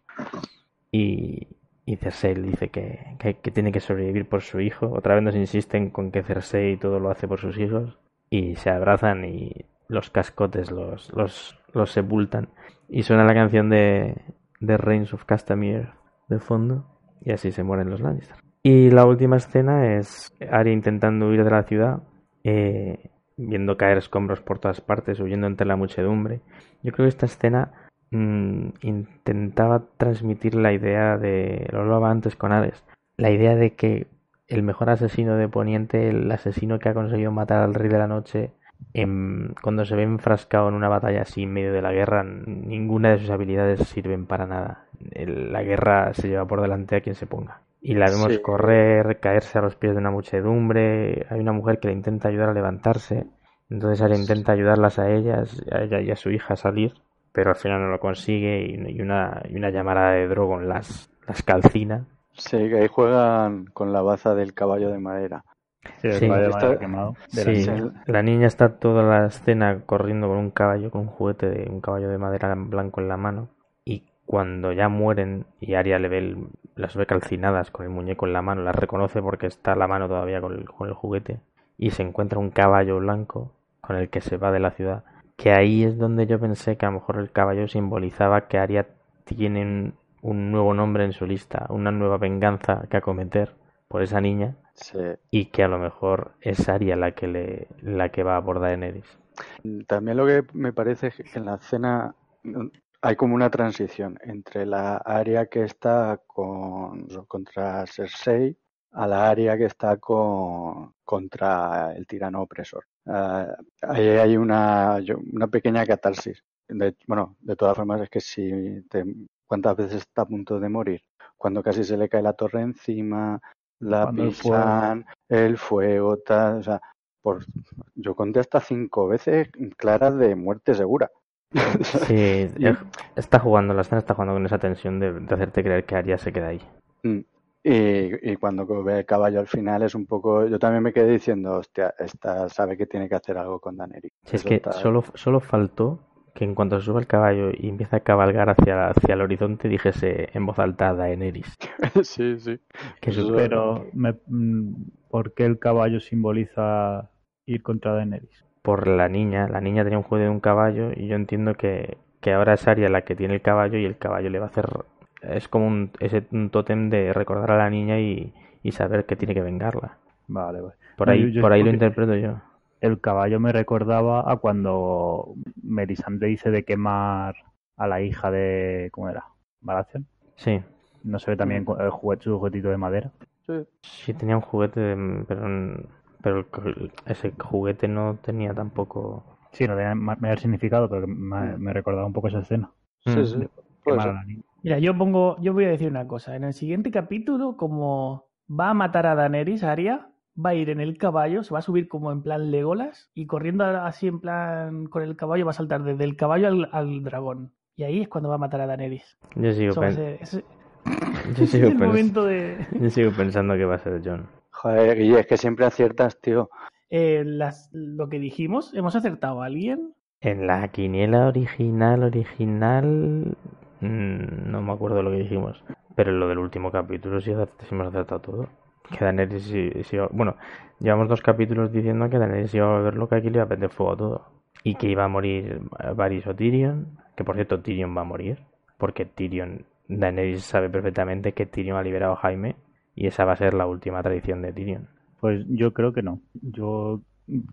Y, y Cersei dice que, tiene que sobrevivir por su hijo. Otra vez nos insisten con que Cersei todo lo hace por sus hijos y se abrazan y los cascotes los, los, los sepultan. Y suena la canción de, de Reigns of Castamere de fondo y así se mueren los Lannister. Y la última escena es Arya intentando huir de la ciudad, eh, viendo caer escombros por todas partes, huyendo entre la muchedumbre. Yo creo que esta escena mm, intentaba transmitir la idea de, lo hablaba antes con Ares, la idea de que el mejor asesino de Poniente, el asesino que ha conseguido matar al Rey de la Noche, en- cuando se ve enfrascado en una batalla así en medio de la guerra, ninguna de sus habilidades sirven para nada. La guerra se lleva por delante a quien se ponga. Y la vemos
Sí.
correr, caerse a los pies de una muchedumbre. Hay una mujer que le intenta ayudar a levantarse. Entonces él intenta ayudarlas a ellas, a ella y a su hija a salir, pero al final no lo consigue y, una, y una llamada de Drogon las, las calcina.
Sí, que ahí juegan con la baza del caballo de madera.
Sí, el
Sí.
caballo de
Está-
madera quemado. de la
Sí,
niña.
la niña está toda la escena corriendo con un caballo, con un juguete de un caballo de madera blanco en la mano. Cuando ya mueren y Arya le ve el- las ve calcinadas con el muñeco en la mano, las reconoce porque está la mano todavía con el, con el juguete. Y se encuentra un caballo blanco con el que se va de la ciudad. Que ahí es donde yo pensé que a lo mejor el caballo simbolizaba que Arya tiene un, un nuevo nombre en su lista, una nueva venganza que acometer por esa niña
Sí.
y que a lo mejor es Arya la que le la que va a abordar Daenerys.
También lo que me parece es que en la escena hay como una transición entre la área que está con, contra Cersei a la área que está con, contra el tirano opresor. Ah, ahí hay una, una pequeña catarsis. bueno, de todas formas es que si te, cuántas veces está a punto de morir, cuando casi se le cae la torre encima, la pisan, el fuego, tal, o sea, por, yo conté hasta cinco veces claras de muerte segura. [LAUGHS]
Sí, está jugando, la escena está jugando con esa tensión de, hacerte creer que Arya se queda ahí.
Mm. Y, y, cuando ve el caballo al final es un poco. Yo también me quedé diciendo, hostia, esta sabe que tiene que hacer algo con Daneri.
Sí, es que solo, solo faltó que en cuanto suba el caballo y empieza a cabalgar hacia, hacia el horizonte dijese en voz alta Daenerys. [LAUGHS]
sí, sí.
Pero, mm, ¿por qué el caballo simboliza ir contra Daenerys?
Por la niña. La niña tenía un juego de un caballo y yo entiendo que, que ahora es Arya la que tiene el caballo y el caballo le va a hacer... Es como un, ese, un tótem de recordar a la niña y, y saber que tiene que vengarla.
Vale, vale.
Por ahí, por ahí lo interpreto yo
el caballo me recordaba a cuando Melisandre dice de quemar a la hija de. ¿Cómo era? ¿Baratheon?
Sí.
¿No se ve también el juguete, su juguetito de madera?
Sí.
Sí, tenía un juguete, pero, pero ese juguete no tenía tampoco.
Sí, no tenía mayor significado, pero me, me recordaba un poco esa escena.
Sí, sí.
Mira, yo pongo, yo voy a decir una cosa. En el siguiente capítulo, como va a matar a Daenerys, Arya, va a ir en el caballo, se va a subir como en plan Legolas y corriendo así en plan con el caballo va a saltar desde el caballo al, dragón. Y ahí es cuando va a matar a Daenerys.
Yo sigo,
yo sigo,
pensando que va a ser John.
Joder, Guille, es que siempre aciertas, tío.
Eh, las, lo que dijimos, ¿hemos acertado a alguien?
En la quiniela original, original, mm, no me acuerdo lo que dijimos. Pero en lo del último capítulo sí hemos acertado todo que Daenerys iba, bueno, llevamos dos capítulos diciendo que Daenerys iba a ver lo que aquí le iba a prender fuego a todo y que iba a morir Varys o Tyrion, que por cierto Tyrion va a morir, porque Tyrion, Daenerys sabe perfectamente que Tyrion ha liberado a Jaime y esa va a ser la última tradición de Tyrion.
Pues yo creo que no. Yo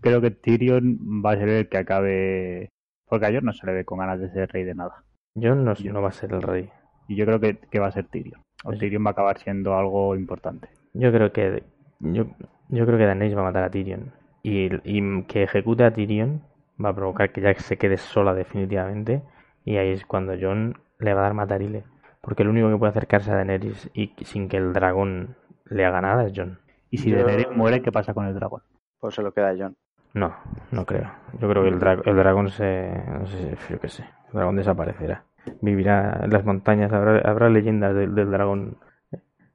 creo que Tyrion va a ser el que acabe, porque a Jon no se le ve con ganas de ser rey de nada.
Jon no, no va a ser el rey.
Y yo creo que, que va a ser Tyrion. O Tyrion va a acabar siendo algo importante.
Yo creo que yo, yo creo que Daenerys va a matar a Tyrion y, y que ejecute a Tyrion va a provocar que Jack se quede sola definitivamente y ahí es cuando John le va a dar matarile porque el único que puede acercarse a Daenerys y sin que el dragón le haga nada es John.
Y si Daenerys muere, ¿qué pasa con el dragón?
Pues se lo queda John.
No, no creo. Yo creo que el, el dragón se... no sé, yo qué sé. El dragón desaparecerá. Vivirá en las montañas. Habrá, habrá leyendas del, del dragón.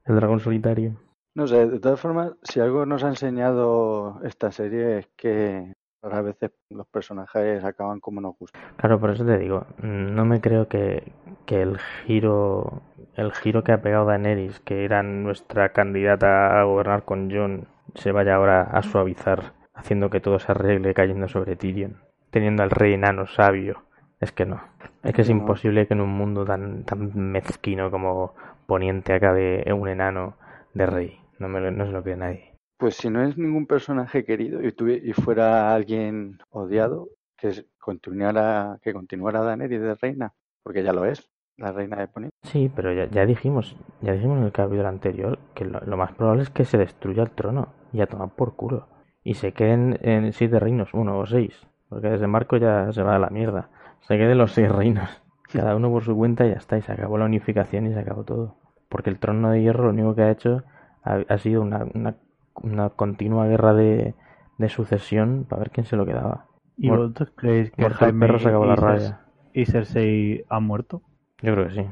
El dragón solitario.
No sé, de todas formas, si algo nos ha enseñado esta serie es que a veces los personajes acaban como nos gustan.
Claro, por eso te digo, no me creo que, que el giro el giro que ha pegado Daenerys, que era nuestra candidata a gobernar con Jon, se vaya ahora a suavizar, haciendo que todo se arregle cayendo sobre Tyrion, teniendo al rey enano sabio. Es que no. Es que es imposible que en un mundo tan, tan mezquino como Poniente acabe un enano de rey. No, me, no se lo cree nadie.
Pues si no es ningún personaje querido y, y fuera alguien odiado, que continuara, que continuara Daenerys de reina, porque ya lo es, la reina de Poniente.
Sí, pero ya, ya dijimos, ya dijimos en el capítulo anterior que lo, más probable es que se destruya el trono y a tomar por culo. Y se queden en siete reinos, uno o seis, porque desde Marco ya se va a la mierda. Se queden los seis reinos, cada uno por su cuenta y ya está, y se acabó la unificación y se acabó todo porque el trono de hierro lo único que ha hecho ha, sido una, continua guerra de, de, sucesión para ver quién se lo quedaba.
¿Y vosotros creéis que
Jaime perro se acabó la raya?
¿Y Cersei ha muerto?
Yo creo que sí.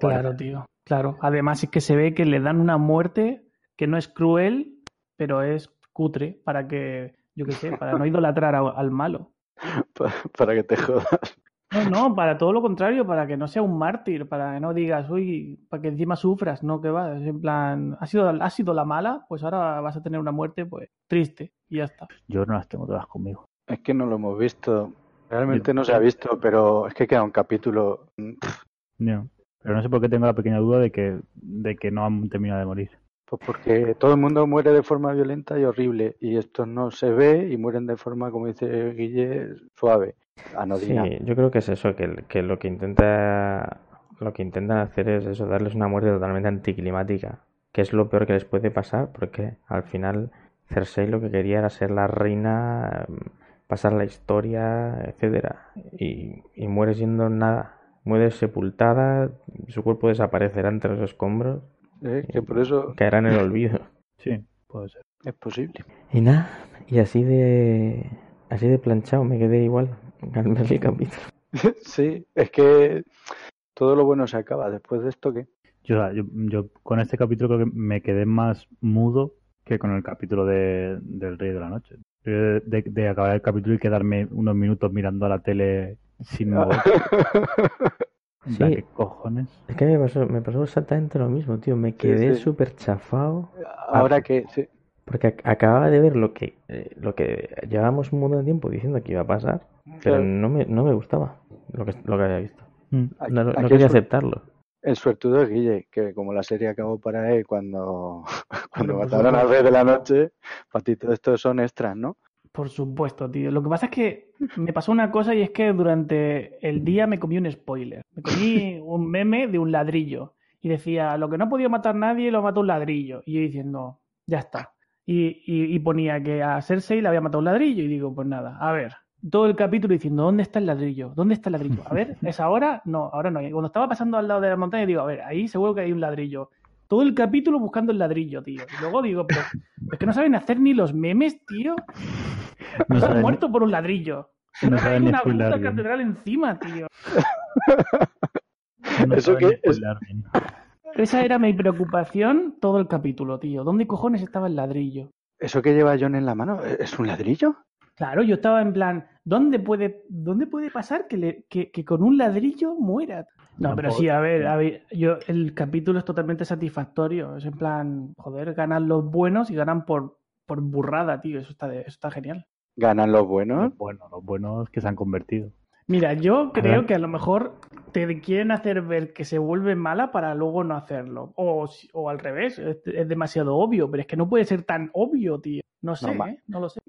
Claro, tío. Claro. Además es que se ve que le dan una muerte que no es cruel, pero es cutre para que, yo qué sé, para no idolatrar al malo. [LAUGHS]
para que te jodas.
No, no, para todo lo contrario, para que no sea un mártir, para que no digas, uy, para que encima sufras, no, que va, es en plan, ha sido, ha sido la mala, pues ahora vas a tener una muerte, pues, triste, y ya está.
Yo no las tengo todas conmigo.
Es que no lo hemos visto, realmente no se ha visto, pero es que queda un capítulo...
No, pero no sé por qué tengo la pequeña duda de que, de que no han terminado de morir.
Pues porque todo el mundo muere de forma violenta y horrible, y esto no se ve y mueren de forma, como dice Guille, suave, anodina.
Sí, yo creo que es eso, que, que lo que intenta lo que intentan hacer es eso, darles una muerte totalmente anticlimática, que es lo peor que les puede pasar, porque al final Cersei lo que quería era ser la reina, pasar la historia, etcétera, y, y muere siendo nada, muere sepultada, su cuerpo desaparecerá entre los escombros,
¿eh? Que por eso
caerá en el [LAUGHS] olvido.
Sí, puede ser.
es posible.
Y nada, y así de así de planchado me quedé igual al ver el capítulo. [LAUGHS]
sí, es que todo lo bueno se acaba. Después de esto, ¿qué?
Yo, yo, yo con este capítulo creo que me quedé más mudo que con el capítulo de, del Rey de la Noche. De, de- de acabar el capítulo y quedarme unos minutos mirando a la tele sin [LAUGHS] mover.
Sí.
¿Qué cojones?
Es que me pasó, me pasó exactamente lo mismo, tío. Me quedé
sí.
súper chafado
Ahora que sí,
porque ac- acababa de ver lo que eh, lo que llevábamos un montón de tiempo diciendo que iba a pasar, pero
Claro.
no me, no me gustaba lo que, lo que había visto.
Mm.
aquí-
No, no
aquí
quería aceptarlo.
el suertudo es Guille, que como la serie acabó para él cuando, [LAUGHS] cuando
por
mataron al
supuesto.
rey de la noche, para ti todo esto son extras, ¿no?
Por supuesto, tío. Lo que pasa es que me pasó una cosa y es que durante el día me comí un spoiler. Me comí [LAUGHS] un meme de un ladrillo. Y decía, lo que no ha podido matar nadie lo mató un ladrillo. Y yo diciendo, ya está. Y, y, y ponía que a Cersei le había matado un ladrillo. Y digo, pues nada, a ver. Todo el capítulo diciendo, ¿dónde está el ladrillo? ¿Dónde está el ladrillo? A ver, [LAUGHS] ¿es ahora? No, ahora no. Y cuando estaba pasando al lado de la montaña, digo, a ver, ahí seguro que hay un ladrillo. Todo el capítulo buscando el ladrillo, tío. Y luego digo, pero es que no saben hacer ni los memes, tío.
No saben,
muerto por un ladrillo.
no
Hay
saben
una puta catedral encima, tío. [LAUGHS]
No
¿Eso qué es?
Esa era mi preocupación todo el capítulo, tío. ¿Dónde cojones estaba el ladrillo?
¿Eso que lleva John en la mano es un ladrillo?
Claro, yo estaba en plan, ¿dónde puede, dónde puede pasar que, le- que, que con un ladrillo muera? No, pero sí, a ver, a ver, yo, el capítulo es totalmente satisfactorio. Es en plan, joder, ganan los buenos y ganan por, por burrada, tío. Eso está, de- eso está genial.
¿Ganan los buenos?
Los buenos, los buenos que se han convertido.
Mira, yo creo que a lo mejor te quieren hacer ver que se vuelve mala para luego no hacerlo. O, o al revés, es, es demasiado obvio, pero es que no puede ser tan obvio, tío. No sé, ¿eh? No lo sé.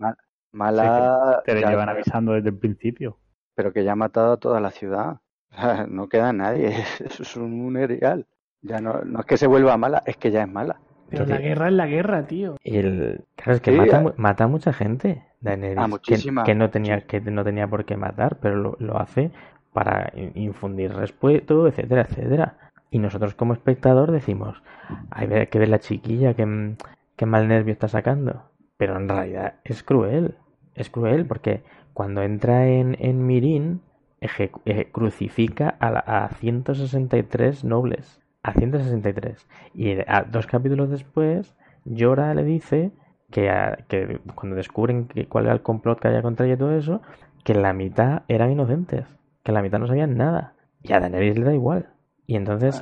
Mala,
Te lo
ya-
llevan avisando desde el principio.
pero que ya ha matado a toda la ciudad. O sea, no queda nadie, [LAUGHS] eso es un erial. Ya no, no es que se vuelva mala, es que ya es mala.
Pero la guerra es la guerra, tío.
Y el, claro, es que
Sí,
mata,
eh.
mata a mucha gente, Daenerys,
A
que-
muchísima.
que, no tenía, que no tenía por qué matar, pero lo, lo hace para in- infundir respeto, etcétera, etcétera. Y nosotros como espectador decimos, hay ver- que ver la chiquilla, que, mm, que mal nervio está sacando. Pero en realidad es cruel, es cruel porque cuando entra en, en Mirin, ejecu- eh, crucifica a, la- a 163 nobles. A 163. Y a dos capítulos después, Llora le dice que, a- que cuando descubren que, cuál era el complot que había contra ella y todo eso, que la mitad eran inocentes, que la mitad no sabían nada. Y a Daenerys le da igual. Y entonces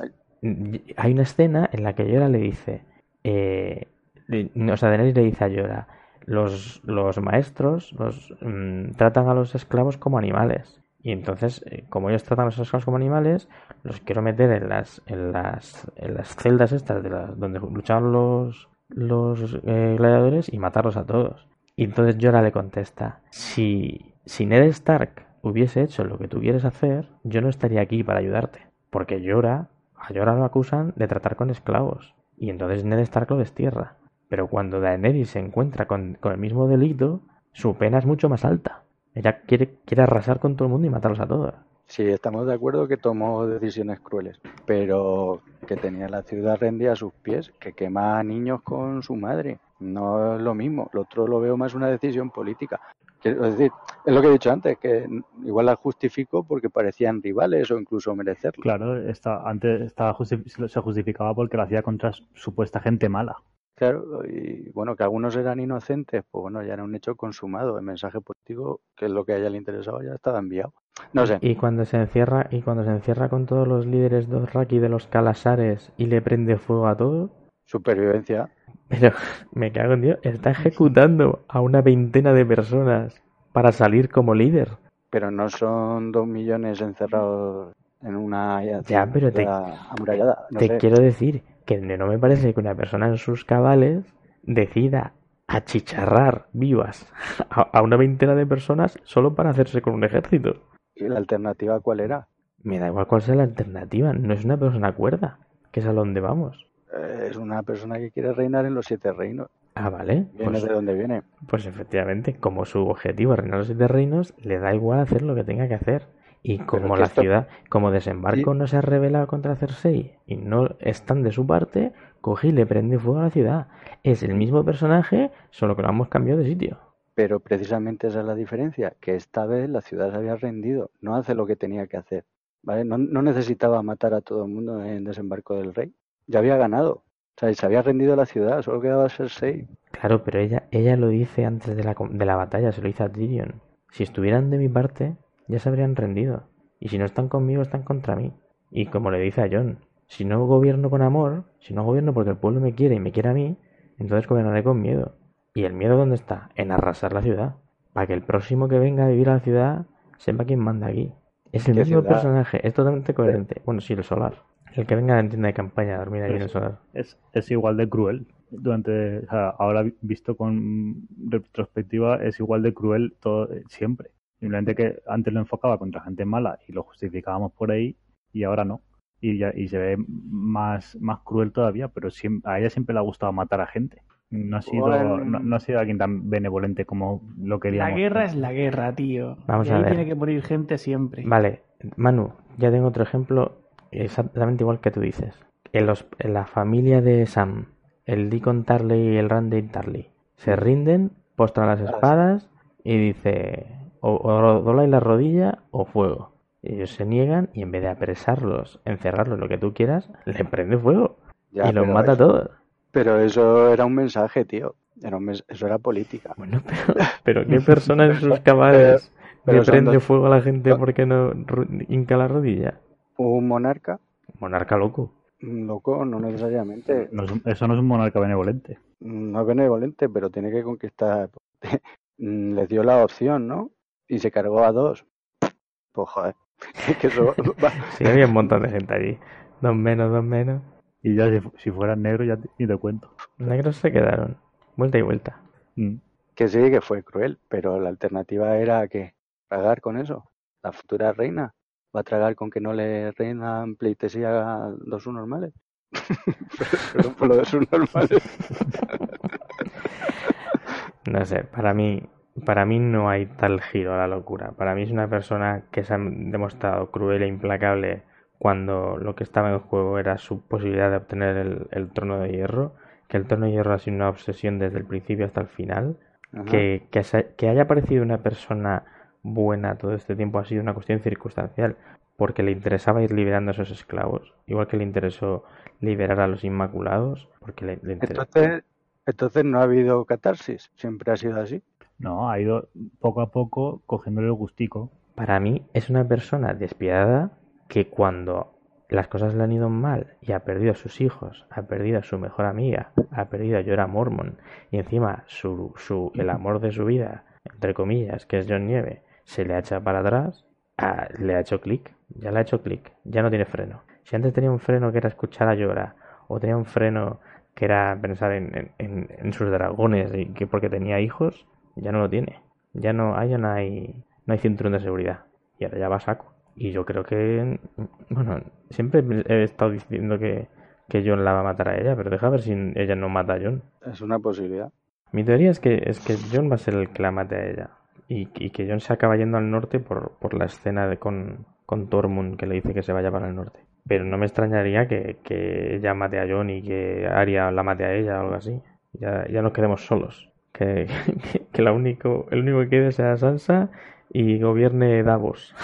hay una escena en la que Llora le dice, eh, o sea, Daenerys le dice a Llora, los, los maestros los, mm, tratan a los esclavos como animales. Y entonces, eh, como ellos tratan a los esclavos como animales, los quiero meter en las, en las, en las celdas estas de donde luchaban los, los eh, gladiadores y matarlos a todos. Y entonces Jorah le contesta, si, si Ned Stark hubiese hecho lo que tú quieres hacer, yo no estaría aquí para ayudarte. Porque Jorah, a Jorah lo acusan de tratar con esclavos. Y entonces Ned Stark lo destierra. Pero cuando Daenerys se encuentra con, con el mismo delito, su pena es mucho más alta. Ella quiere, quiere arrasar con todo el mundo y matarlos a todos.
Sí, estamos de acuerdo que tomó decisiones crueles, pero que tenía la ciudad rendida a sus pies, que quema a niños con su madre. No es lo mismo, lo otro lo veo más una decisión política. Quiero decir, es lo que he dicho antes, que igual la justifico porque parecían rivales o incluso merecerlo.
Claro, está, antes estaba justi- se justificaba porque lo hacía contra supuesta gente mala.
Claro, y bueno, que algunos eran inocentes, pues bueno, ya era un hecho consumado. El mensaje político, que es lo que a ella le interesaba, ya estaba enviado. No sé,
Y cuando se encierra, y cuando se encierra con todos los líderes Dothraki de los Calasares y le prende fuego a todo,
supervivencia.
pero [LAUGHS] me cago en Dios, está ejecutando a una veintena de personas para salir como líder.
Pero no son dos millones encerrados en una
Ya, pero te-
amurallada. No
Te
sé.
quiero decir que no me parece que una persona en sus cabales decida achicharrar vivas a, una veintena de personas solo para hacerse con un ejército.
¿Y la alternativa cuál era?
Me da igual cuál sea la alternativa, no es una persona cuerda, que es a donde vamos.
Eh, es una persona que quiere reinar en los siete reinos.
Ah, vale.
Viene
Pues,
de dónde viene.
pues efectivamente, como su objetivo es reinar los siete reinos, le da igual hacer lo que tenga que hacer. Y como
que
la
esto-
ciudad, como desembarco no se ha rebelado contra Cersei y no están de su parte, coge y le prende fuego a la ciudad. Es el mismo personaje, solo que lo hemos cambiado de sitio.
Pero precisamente esa es la diferencia, que esta vez la ciudad se había rendido, no hace lo que tenía que hacer. ¿vale? No, no necesitaba matar a todo el mundo en desembarco del rey. Ya había ganado. O sea, se había rendido la ciudad, solo quedaba Cersei.
Claro, pero ella, ella lo dice antes de la, de la batalla, se lo dice a Tyrion. Si estuvieran de mi parte, ya se habrían rendido. Y si no están conmigo, están contra mí. Y como le dice a John, si no gobierno con amor, si no gobierno porque el pueblo me quiere y me quiere a mí, entonces gobernaré con miedo. ¿Y el miedo dónde está? En arrasar la ciudad. Para que el próximo que venga a vivir a la ciudad sepa quién manda aquí. Es el
¿Qué
mismo
ciudad?
personaje, es totalmente coherente. Bueno, sí, el solar. El que venga a la tienda de campaña a dormir ahí en el solar.
Es, es igual de cruel. Durante, o sea, ahora vi- visto con retrospectiva, es igual de cruel todo, siempre. Simplemente que antes lo enfocaba contra gente mala y lo justificábamos por ahí y ahora no. Y, ya, y se ve más, más cruel todavía, pero siempre, a ella siempre le ha gustado matar a gente. No ha sido,
Bueno.
no, no ha sido alguien tan benevolente como lo
La
queríamos.
guerra es la guerra, tío.
Vamos
y
a
ahí
ver.
tiene que morir gente siempre.
Vale, Manu, ya tengo otro ejemplo exactamente igual que tú dices. En, los, en la familia de Sam, el Deacon Tarley y el Randy Tarley, se rinden, postran las espadas y dice o, o dobláis la rodilla o fuego. Y ellos se niegan y en vez de apresarlos, encerrarlos, lo que tú quieras, le prende fuego
Ya,
y los mata a todos.
Pero eso era un mensaje, tío. Era un mens- eso era política.
Bueno, pero, pero ¿qué persona en sus [LAUGHS] cabales le prende
dos-
fuego a la gente porque no hinca la rodilla?
Un monarca,
Monarca loco.
un loco, no necesariamente,
No es un- eso no es un monarca benevolente.
no es benevolente, pero tiene que conquistar. [LAUGHS] Mm, Les dio la opción, ¿no? Y se cargó a dos. Pues joder. Es [LAUGHS] que eso va-
Sí, había un montón de gente allí. Dos menos, dos menos.
Y ya si, si fueran negros ya te- ni te cuento.
Negros se quedaron. Vuelta y vuelta.
Mm.
Que sí, que fue cruel, pero la alternativa era que tragar con eso. La futura reina va a tragar con que no le reinan pleitesía a los subnormales. [LAUGHS] Perdón por lo de subnormales.
No sé, para mí, para mí no hay tal giro a la locura. Para mí es una persona que se ha demostrado cruel e implacable cuando lo que estaba en juego era su posibilidad de obtener el, el trono de hierro. Que el trono de hierro ha sido una obsesión desde el principio hasta el final. Que, que, se- que haya parecido una persona buena todo este tiempo ha sido una cuestión circunstancial, porque le interesaba ir liberando a esos esclavos, igual que le interesó liberar a los Inmaculados, porque le,
Entonces, entonces no ha habido catarsis, siempre ha sido así.
No, ha ido poco a poco cogiéndole el gustico.
Para mí es una persona despiadada que cuando las cosas le han ido mal y ha perdido a sus hijos, ha perdido a su mejor amiga, ha perdido a Jorah Mormon y encima su, su, el amor de su vida, entre comillas, que es John Nieve, se le ha echado para atrás, ah, le ha hecho clic, ya le ha hecho clic, ya no tiene freno. Si antes tenía un freno que era escuchar a Jorah o tenía un freno que era pensar en, en- en- en sus dragones y que porque tenía hijos, ya no lo tiene. Ya no, ahí ya no hay, no hay cinturón de seguridad. Y ahora ya va a saco. Y yo creo que, bueno, siempre he estado diciendo que, que John la va a matar a ella, pero deja ver si ella no mata a John.
Es una posibilidad.
Mi teoría es que, es que John va a ser el que la mate a ella. Y, y que John se acaba yendo al norte por, por la escena de con, con Tormund que le dice que se vaya para el norte. Pero no me extrañaría que, que ella mate a John y que Arya la mate a ella o algo así. Ya, ya nos quedemos solos. Que, que, [LAUGHS] que la único, el único que quede sea Sansa y gobierne Davos.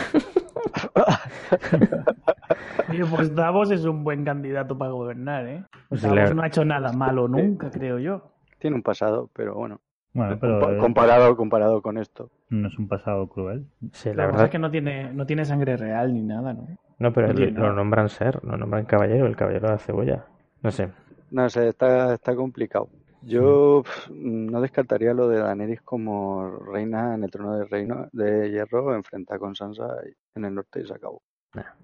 Oye, pues Davos es un buen candidato para gobernar, ¿eh?
Pues
Davos
le-
no ha hecho nada malo nunca, creo yo.
Tiene un pasado, pero bueno,
Bueno,
compa-
pero
comparado, comparado con esto.
no es un pasado cruel.
Sí, la
La verdad es que no tiene, no tiene sangre real ni nada, ¿no?
No, pero
No
lo, nombran ser, lo nombran caballero, el caballero de la cebolla. No sé.
No sé, está, está complicado. Yo no descartaría lo de Daenerys como reina en el trono de reino de hierro, enfrentada con Sansa en el norte y se acabó.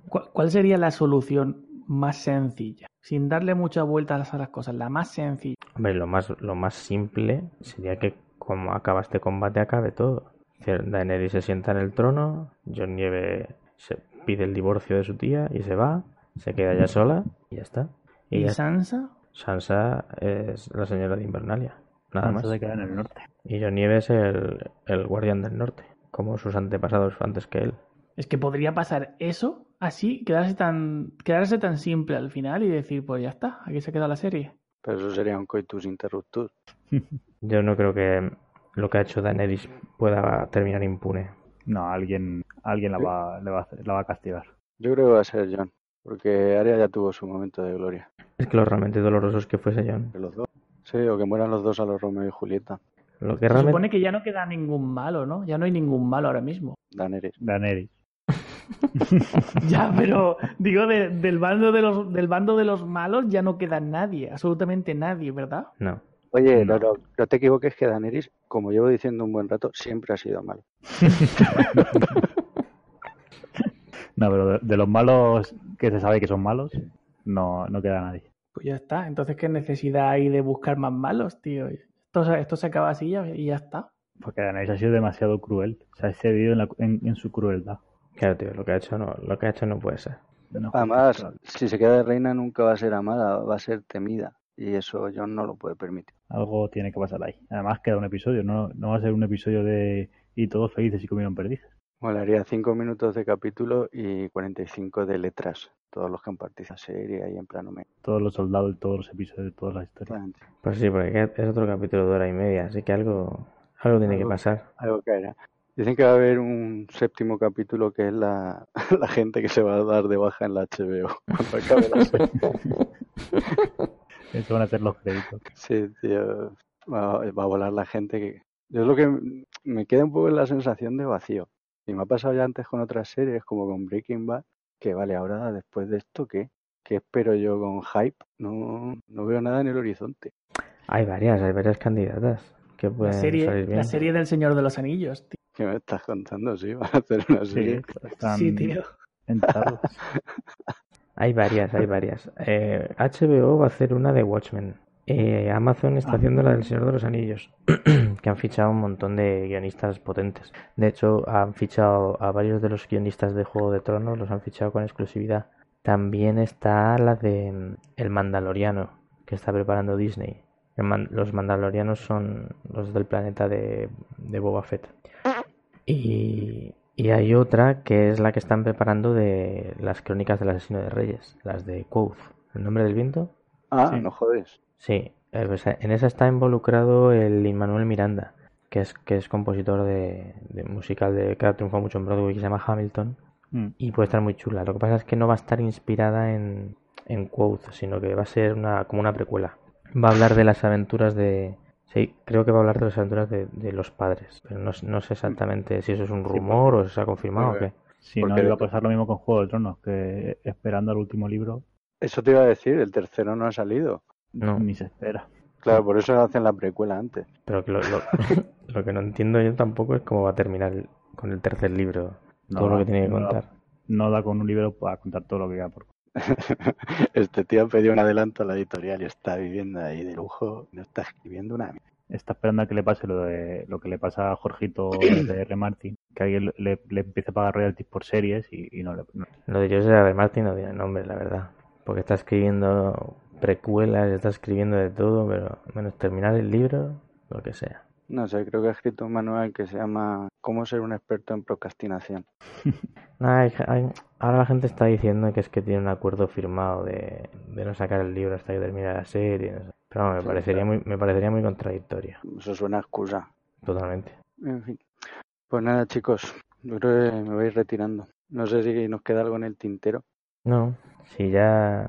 ¿Cuál, sería la solución más sencilla, sin darle muchas vueltas a las cosas, la más sencilla.
Hombre, lo más, lo más simple sería que como acaba este combate acabe todo. Daenerys se sienta en el trono, Jon Nieve se pide el divorcio de su tía y se va, se queda ya sola y ya está. Y,
¿Y
ya
Sansa?
Sansa es la señora de Invernalia, nada
Sansa
más.
se queda en el norte.
Y Jon Nieve es el, el guardián del norte, como sus antepasados antes que él.
Es que podría pasar eso así, quedarse tan, quedarse tan simple al final y decir, pues ya está, aquí se queda la serie.
Pero eso sería un coitus interruptus. [LAUGHS]
Yo no creo que lo que ha hecho Daenerys pueda terminar impune.
No, alguien, alguien la va, le la va a castigar.
Yo creo que va a ser John, porque Arya ya tuvo su momento de gloria.
Es que lo realmente doloroso es que fuese Jon.
De los dos. Sí, o que mueran los dos a los Romeo y Julieta.
Lo que
Se
realmente...
supone que ya no queda ningún malo, ¿no? Ya no hay ningún malo ahora mismo.
Daenerys.
Daenerys. [LAUGHS]
Ya, pero digo, de- del, bando de los, del bando de los malos ya no queda nadie, absolutamente nadie, ¿verdad?
No.
Oye,
No.
no, no, no te equivoques que Daenerys, como llevo diciendo un buen rato, siempre ha sido malo. [LAUGHS] [LAUGHS]
No, pero de, de los malos que se sabe que son malos, no, no queda nadie.
Pues ya está. Entonces, ¿qué necesidad hay de buscar más malos, tío? Esto, se- esto se acaba así ya- y ya está.
Porque Daenerys ha sido demasiado cruel. Se ha excedido en, la- en- en su crueldad.
Claro, tío, lo que ha hecho no, lo que ha hecho no puede ser.
No.
Además, si se queda de reina nunca va a ser amada, va a ser temida. Y eso John no lo puede permitir.
Algo tiene que pasar ahí. Además queda un episodio, no, no va a ser un episodio de y todos felices y comieron perdices.
Molaría 5 minutos de capítulo y 45 de letras. Todos los que han participado en la serie ahí en plano medio.
Todos los soldados de todos los episodios de todas las historias.
Pues sí, porque es otro capítulo de hora y media, así que algo, algo tiene que pasar.
Algo caerá. Dicen que va a haber un séptimo capítulo que es la, [LAUGHS] la gente que se va a dar de baja en la HBO [LAUGHS] cuando acabe la serie. [LAUGHS]
Eso van a ser los créditos.
Sí, tío. Va, va a volar la gente que... Yo es lo que me queda un poco la sensación de vacío. Y me ha pasado ya antes con otras series, como con Breaking Bad, que vale, ahora después de esto, ¿qué? ¿Qué espero yo con hype? No, no veo nada en el horizonte.
Hay varias, hay varias candidatas que
La
pueden salir
serie,
bien.
la serie del Señor de los Anillos, tío.
¿Qué me estás contando? Sí, [LAUGHS] van a hacer una
Sí,
serie.
están
Sí, tío.
entrados. [LAUGHS]
Hay varias, hay varias. Eh, HBO va a hacer una de Watchmen. Eh, Amazon está
Ah.
haciendo la del Señor de los Anillos, [CLEARS THROAT] que han fichado un montón de guionistas potentes. De hecho, han fichado a varios de los guionistas de Juego de Tronos, los han fichado con exclusividad. También está la de mm, El Mandaloriano, que está preparando Disney. Man- los Mandalorianos son los del planeta de, de Boba Fett. Y, y hay otra que es la que están preparando de las crónicas del asesino de reyes, las de Quoth. ¿El nombre del viento?
Ah,
Sí.
no jodes.
Sí, eh, pues, eh, en esa está involucrado el Lin-Manuel Miranda, que es, que es compositor de, de musical de, que ha triunfado mucho en Broadway, que se llama Hamilton,
Mm.
y puede estar muy chula. Lo que pasa es que no va a estar inspirada en, en Quoth, sino que va a ser una, como una precuela. Va a hablar de las aventuras de... Sí, creo que va a hablar de las aventuras de, de los padres, pero no, no sé exactamente si eso es un rumor o si se ha confirmado o qué.
Si no, iba a pasar lo mismo con Juego de Tronos, que esperando al último libro
Eso te iba a decir, el tercero no ha salido.
No.
ni se espera.
Claro, por eso hacen la precuela antes.
Pero que lo, lo, [LAUGHS] lo que no entiendo yo tampoco es cómo va a terminar el- con el tercer libro,
No
todo lo
da-
que tiene que
no da-
contar.
No da con un libro para contar todo lo que queda por [LAUGHS]
Este tío ha pedido un adelanto a la editorial y está viviendo ahí de lujo. No está escribiendo una.
Está esperando a que le pase lo de lo que le pasa a Jorgito [CLEARS THROAT] de R. Martin, que alguien le, le empiece a pagar royalties por series y, y no le. no-
Lo de Joseph R. Martin no tiene nombre, la verdad. Porque está escribiendo precuelas, está escribiendo de todo, pero menos terminar el libro, lo que sea.
No sé, creo que ha escrito un manual que se llama Cómo ser un experto en procrastinación. [LAUGHS]
Ay, ay, ahora la gente está diciendo que es que tiene un acuerdo firmado de, de no sacar el libro hasta que termine la serie. no sé. Pero vamos, me
Sí,
parecería
claro.
muy, me parecería muy contradictorio,
Eso suena a excusa.
totalmente.
En fin. Pues nada, chicos. Yo creo que me ir retirando. No sé si nos queda algo en el tintero.
No, si ya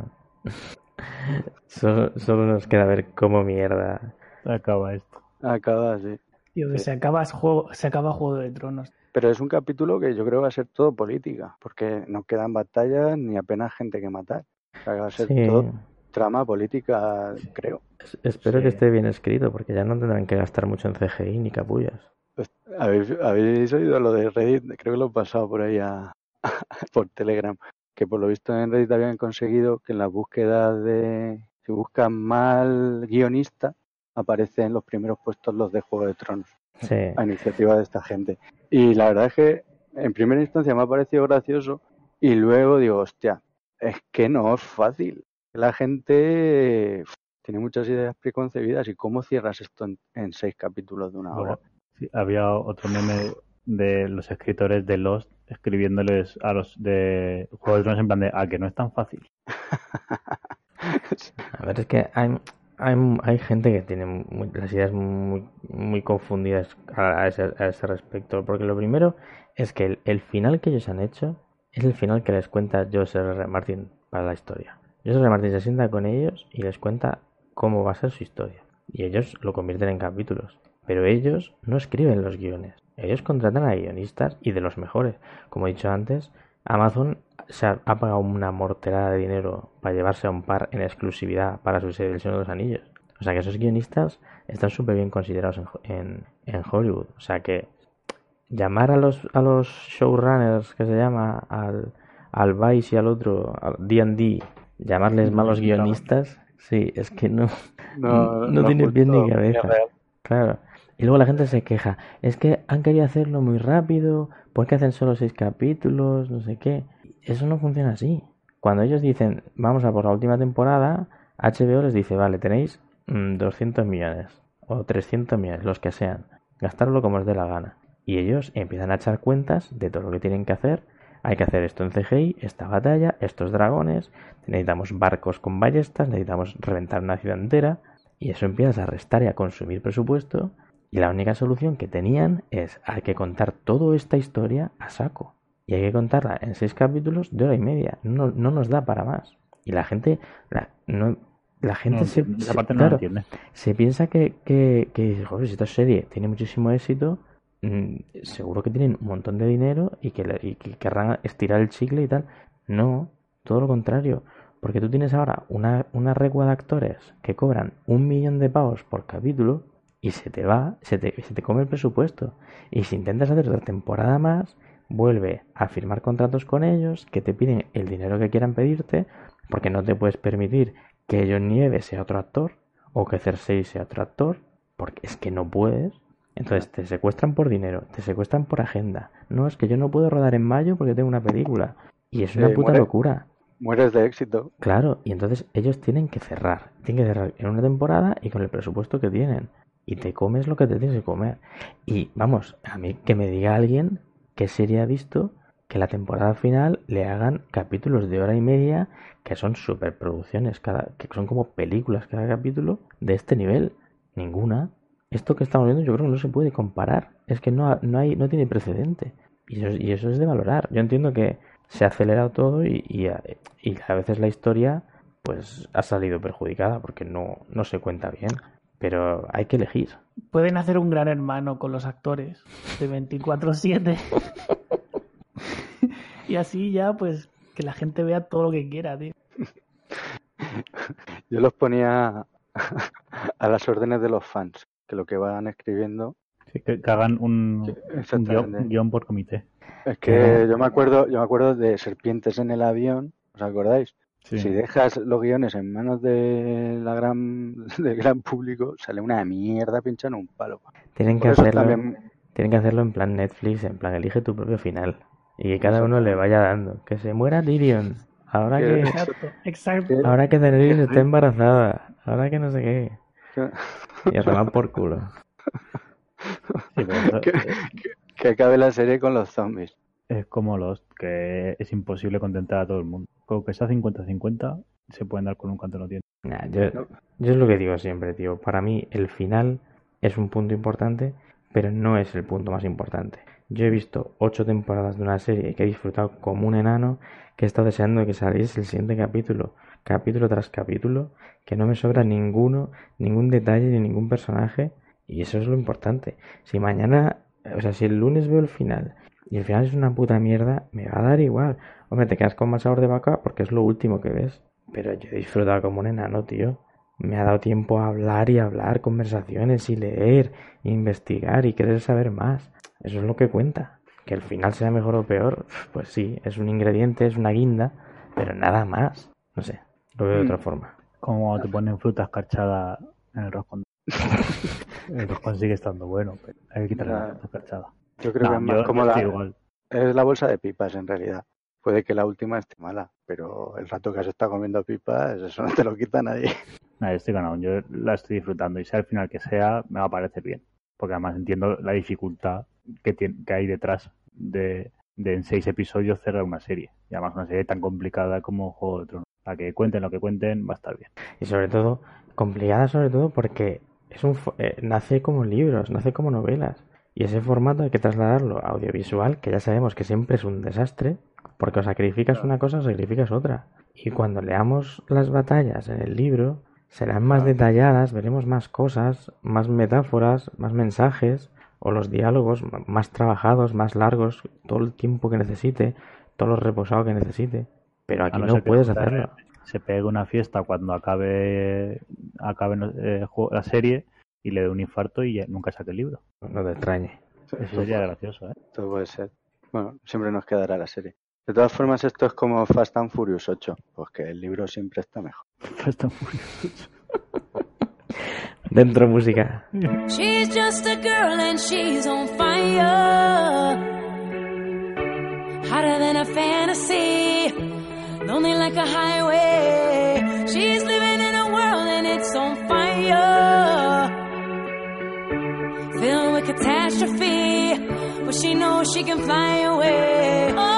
solo, solo nos queda ver cómo mierda.
Acaba esto.
Acaba.
Tío, que
Sí.
se acaba juego, se acaba Juego de Tronos.
Pero es un capítulo que yo creo va a ser todo política, porque no quedan batallas ni apenas gente que matar. O sea, que va a ser
Sí,
todo trama política, creo.
es- espero que
Sí.
esté bien escrito, porque ya no tendrán que gastar mucho en CGI ni capullas.
Pues, ¿Habéis, habéis oído lo de Reddit? Creo que lo he pasado por ahí a, [LAUGHS] por Telegram. Que por lo visto en Reddit habían conseguido que en las búsquedas de si buscan mal guionista aparecen en los primeros puestos los de Juego de Tronos
Sí.
a iniciativa de esta gente. Y la verdad es que en primera instancia me ha parecido gracioso y luego digo, hostia, es que no es fácil. La gente tiene muchas ideas preconcebidas y cómo cierras esto en, en seis capítulos de una hora.
Sí, había otro meme de los escritores de Lost escribiéndoles a los de Juego de Tronos en plan de, ah, que no es tan fácil. [LAUGHS]
A ver, es que hay, hay, hay gente que tiene las ideas muy, muy confundidas a, ese, respecto. Porque lo primero es que el, el final que ellos han hecho es el final que les cuenta George R. Martin para la historia. R. R. Martin se sienta con ellos y les cuenta cómo va a ser su historia. Y ellos lo convierten en capítulos. Pero ellos no escriben los guiones. Ellos contratan a guionistas y de los mejores. Como he dicho antes, Amazon se ha, pagado una morterada de dinero para llevarse a un par en exclusividad para su serie Señor de los Anillos. O sea que esos guionistas están súper bien considerados en, en- en Hollywood. O sea que llamar a los, a los showrunners, que se llama, al, al Vice y al otro, al D&D, llamarles malos guionistas, sí, es que no, no, [LAUGHS]
no
tiene pie ni cabeza. Claro. Y luego la gente se queja. Es que han querido hacerlo muy rápido. ¿Por qué hacen solo seis capítulos? No sé qué. Eso no funciona así. Cuando ellos dicen, vamos a por la última temporada, HBO les dice, vale, tenéis mm, 200 millones o 300 millones, los que sean. Gastarlo como os dé la gana. Y ellos empiezan a echar cuentas de todo lo que tienen que hacer. Hay que hacer esto en CGI, esta batalla, estos dragones, necesitamos barcos con ballestas, necesitamos reventar una ciudad entera. Y eso empiezas a restar y a consumir presupuesto. Y la única solución que tenían es hay que contar toda esta historia a saco. Y hay que contarla en seis capítulos de hora y media. No, no nos da para más. Y la gente, la, no, la gente
No,
se,
esa
se-
parte no
claro,
la entiende.
se piensa que, que, que joder, si esta serie tiene muchísimo éxito, mm, seguro que tienen un montón de dinero y que, y que querrán estirar el chicle y tal. No, todo lo contrario. Porque tú tienes ahora una, una recua de actores que cobran un millón de pavos por capítulo y se te va, se te, se te come el presupuesto. Y si intentas hacer otra temporada más, vuelve a firmar contratos con ellos que te piden el dinero que quieran pedirte porque no te puedes permitir que John Nieves sea otro actor o que Cersei sea otro actor porque es que no puedes. Entonces te secuestran por dinero, te secuestran por agenda. No, es que yo no puedo rodar en mayo porque tengo una película. Y es una
Sí,
puta
muere.
locura.
Mueres de éxito.
Claro, y entonces ellos tienen que cerrar. Tienen que cerrar en una temporada y con el presupuesto que tienen. Y te comes lo que te tienes que comer. Y vamos, a mí que me diga alguien qué serie ha visto que la temporada final le hagan capítulos de hora y media que son superproducciones, cada, que son como películas cada capítulo de este nivel. Ninguna. Esto que estamos viendo yo creo que no se puede comparar. Es que no, no, hay, no tiene precedente. Y eso, y eso es de valorar. Yo entiendo que se ha acelerado todo y, y a veces la historia pues ha salido perjudicada porque no, no se cuenta bien. Pero hay que elegir.
Pueden hacer un gran hermano con los actores de 24-7. [LAUGHS] y así ya, pues, que la gente vea todo lo que quiera, tío. [LAUGHS]
Yo los ponía a las órdenes de los fans, que lo que van escribiendo.
Sí, que, que hagan un, un guion, guion por comité.
Es que yo me acuerdo, yo me acuerdo de serpientes en el avión, ¿os acordáis?
Sí.
Si dejas los guiones en manos de la gran, [LAUGHS] del gran público, sale una mierda pinchando un palo.
Tienen que
Por
hacerlo,
también,
tienen que hacerlo en plan Netflix, en plan elige tu propio final. Y que cada uno le vaya dando. Que se muera Tyrion. Ahora
Que-
Exacto, exacto.
ahora que Daenerys está embarazada. Ahora que no sé qué. Y a tomar por culo. [LAUGHS]
Sí, pero eso-
que, que- que acabe la serie con los zombies.
Es como los que es imposible contentar a todo el mundo. Con que sea 50-50, se pueden dar con un canto no tiene.
Yo es lo que digo siempre, tío. Para mí el final es un punto importante, pero no es el punto más importante. Yo he visto ocho temporadas de una serie que he disfrutado como un enano, que he estado deseando que saliese el siguiente capítulo, capítulo tras capítulo, que no me sobra ninguno, ningún detalle ni ningún personaje, y eso es lo importante. Si mañana, o sea, si el lunes veo el final y el final es una puta mierda, me va a dar igual. Hombre, te quedas con más sabor de vaca porque es lo último que ves. Pero yo he disfrutado como un enano, tío. Me ha dado tiempo a hablar y hablar, conversaciones y leer, investigar y querer saber más. Eso es lo que cuenta. Que el final sea mejor o peor, pues sí, es un ingrediente, es una guinda, pero nada más. No sé, lo veo de
Mm.
otra forma.
Como te ponen fruta escarchada en el roscón. [LAUGHS] el roscón sigue estando bueno, pero hay que quitarle la fruta escarchada.
Yo creo que
No,
es más
estoy igual.
es la bolsa de pipas en realidad. Puede que la última esté mala, pero el rato que has estado comiendo pipas, eso no te lo quita nadie. [LAUGHS]
Yo estoy ganado. Yo la estoy disfrutando y sea el final que sea, me va a parecer bien. Porque además entiendo la dificultad que, tiene, que hay detrás de, de en seis episodios cerrar una serie. Y además una serie tan complicada como Juego de Tronos. Para que cuenten lo que cuenten, va a estar bien.
Y sobre todo, complicada sobre todo porque es un fo- eh, nace como libros, nace como novelas. Y ese formato hay que trasladarlo a audiovisual, que ya sabemos que siempre es un desastre, porque o sacrificas una cosa o sacrificas otra. Y cuando leamos las batallas en el libro, serán más detalladas, veremos más cosas, más metáforas, más mensajes, o los diálogos más trabajados, más largos, todo el tiempo que necesite, todo lo reposado que necesite. Pero aquí
no
puedes hacerlo.
Se pegue una fiesta cuando acabe, acabe eh, la serie y le dé un infarto y ya nunca saque el libro.
No te extrañe.
Eso sería gracioso, ¿eh?
Todo puede ser. Bueno, siempre nos quedará la serie. De todas formas, esto es como Fast and Furious 8, pues que el libro siempre está mejor. [LAUGHS]
Está muy- [LAUGHS]
Dentro música.
She's just a girl and she's on fire. Hotter than a fantasy. Lonely like a highway. She's living in a world and it's on fire. She knows she can fly away. Oh,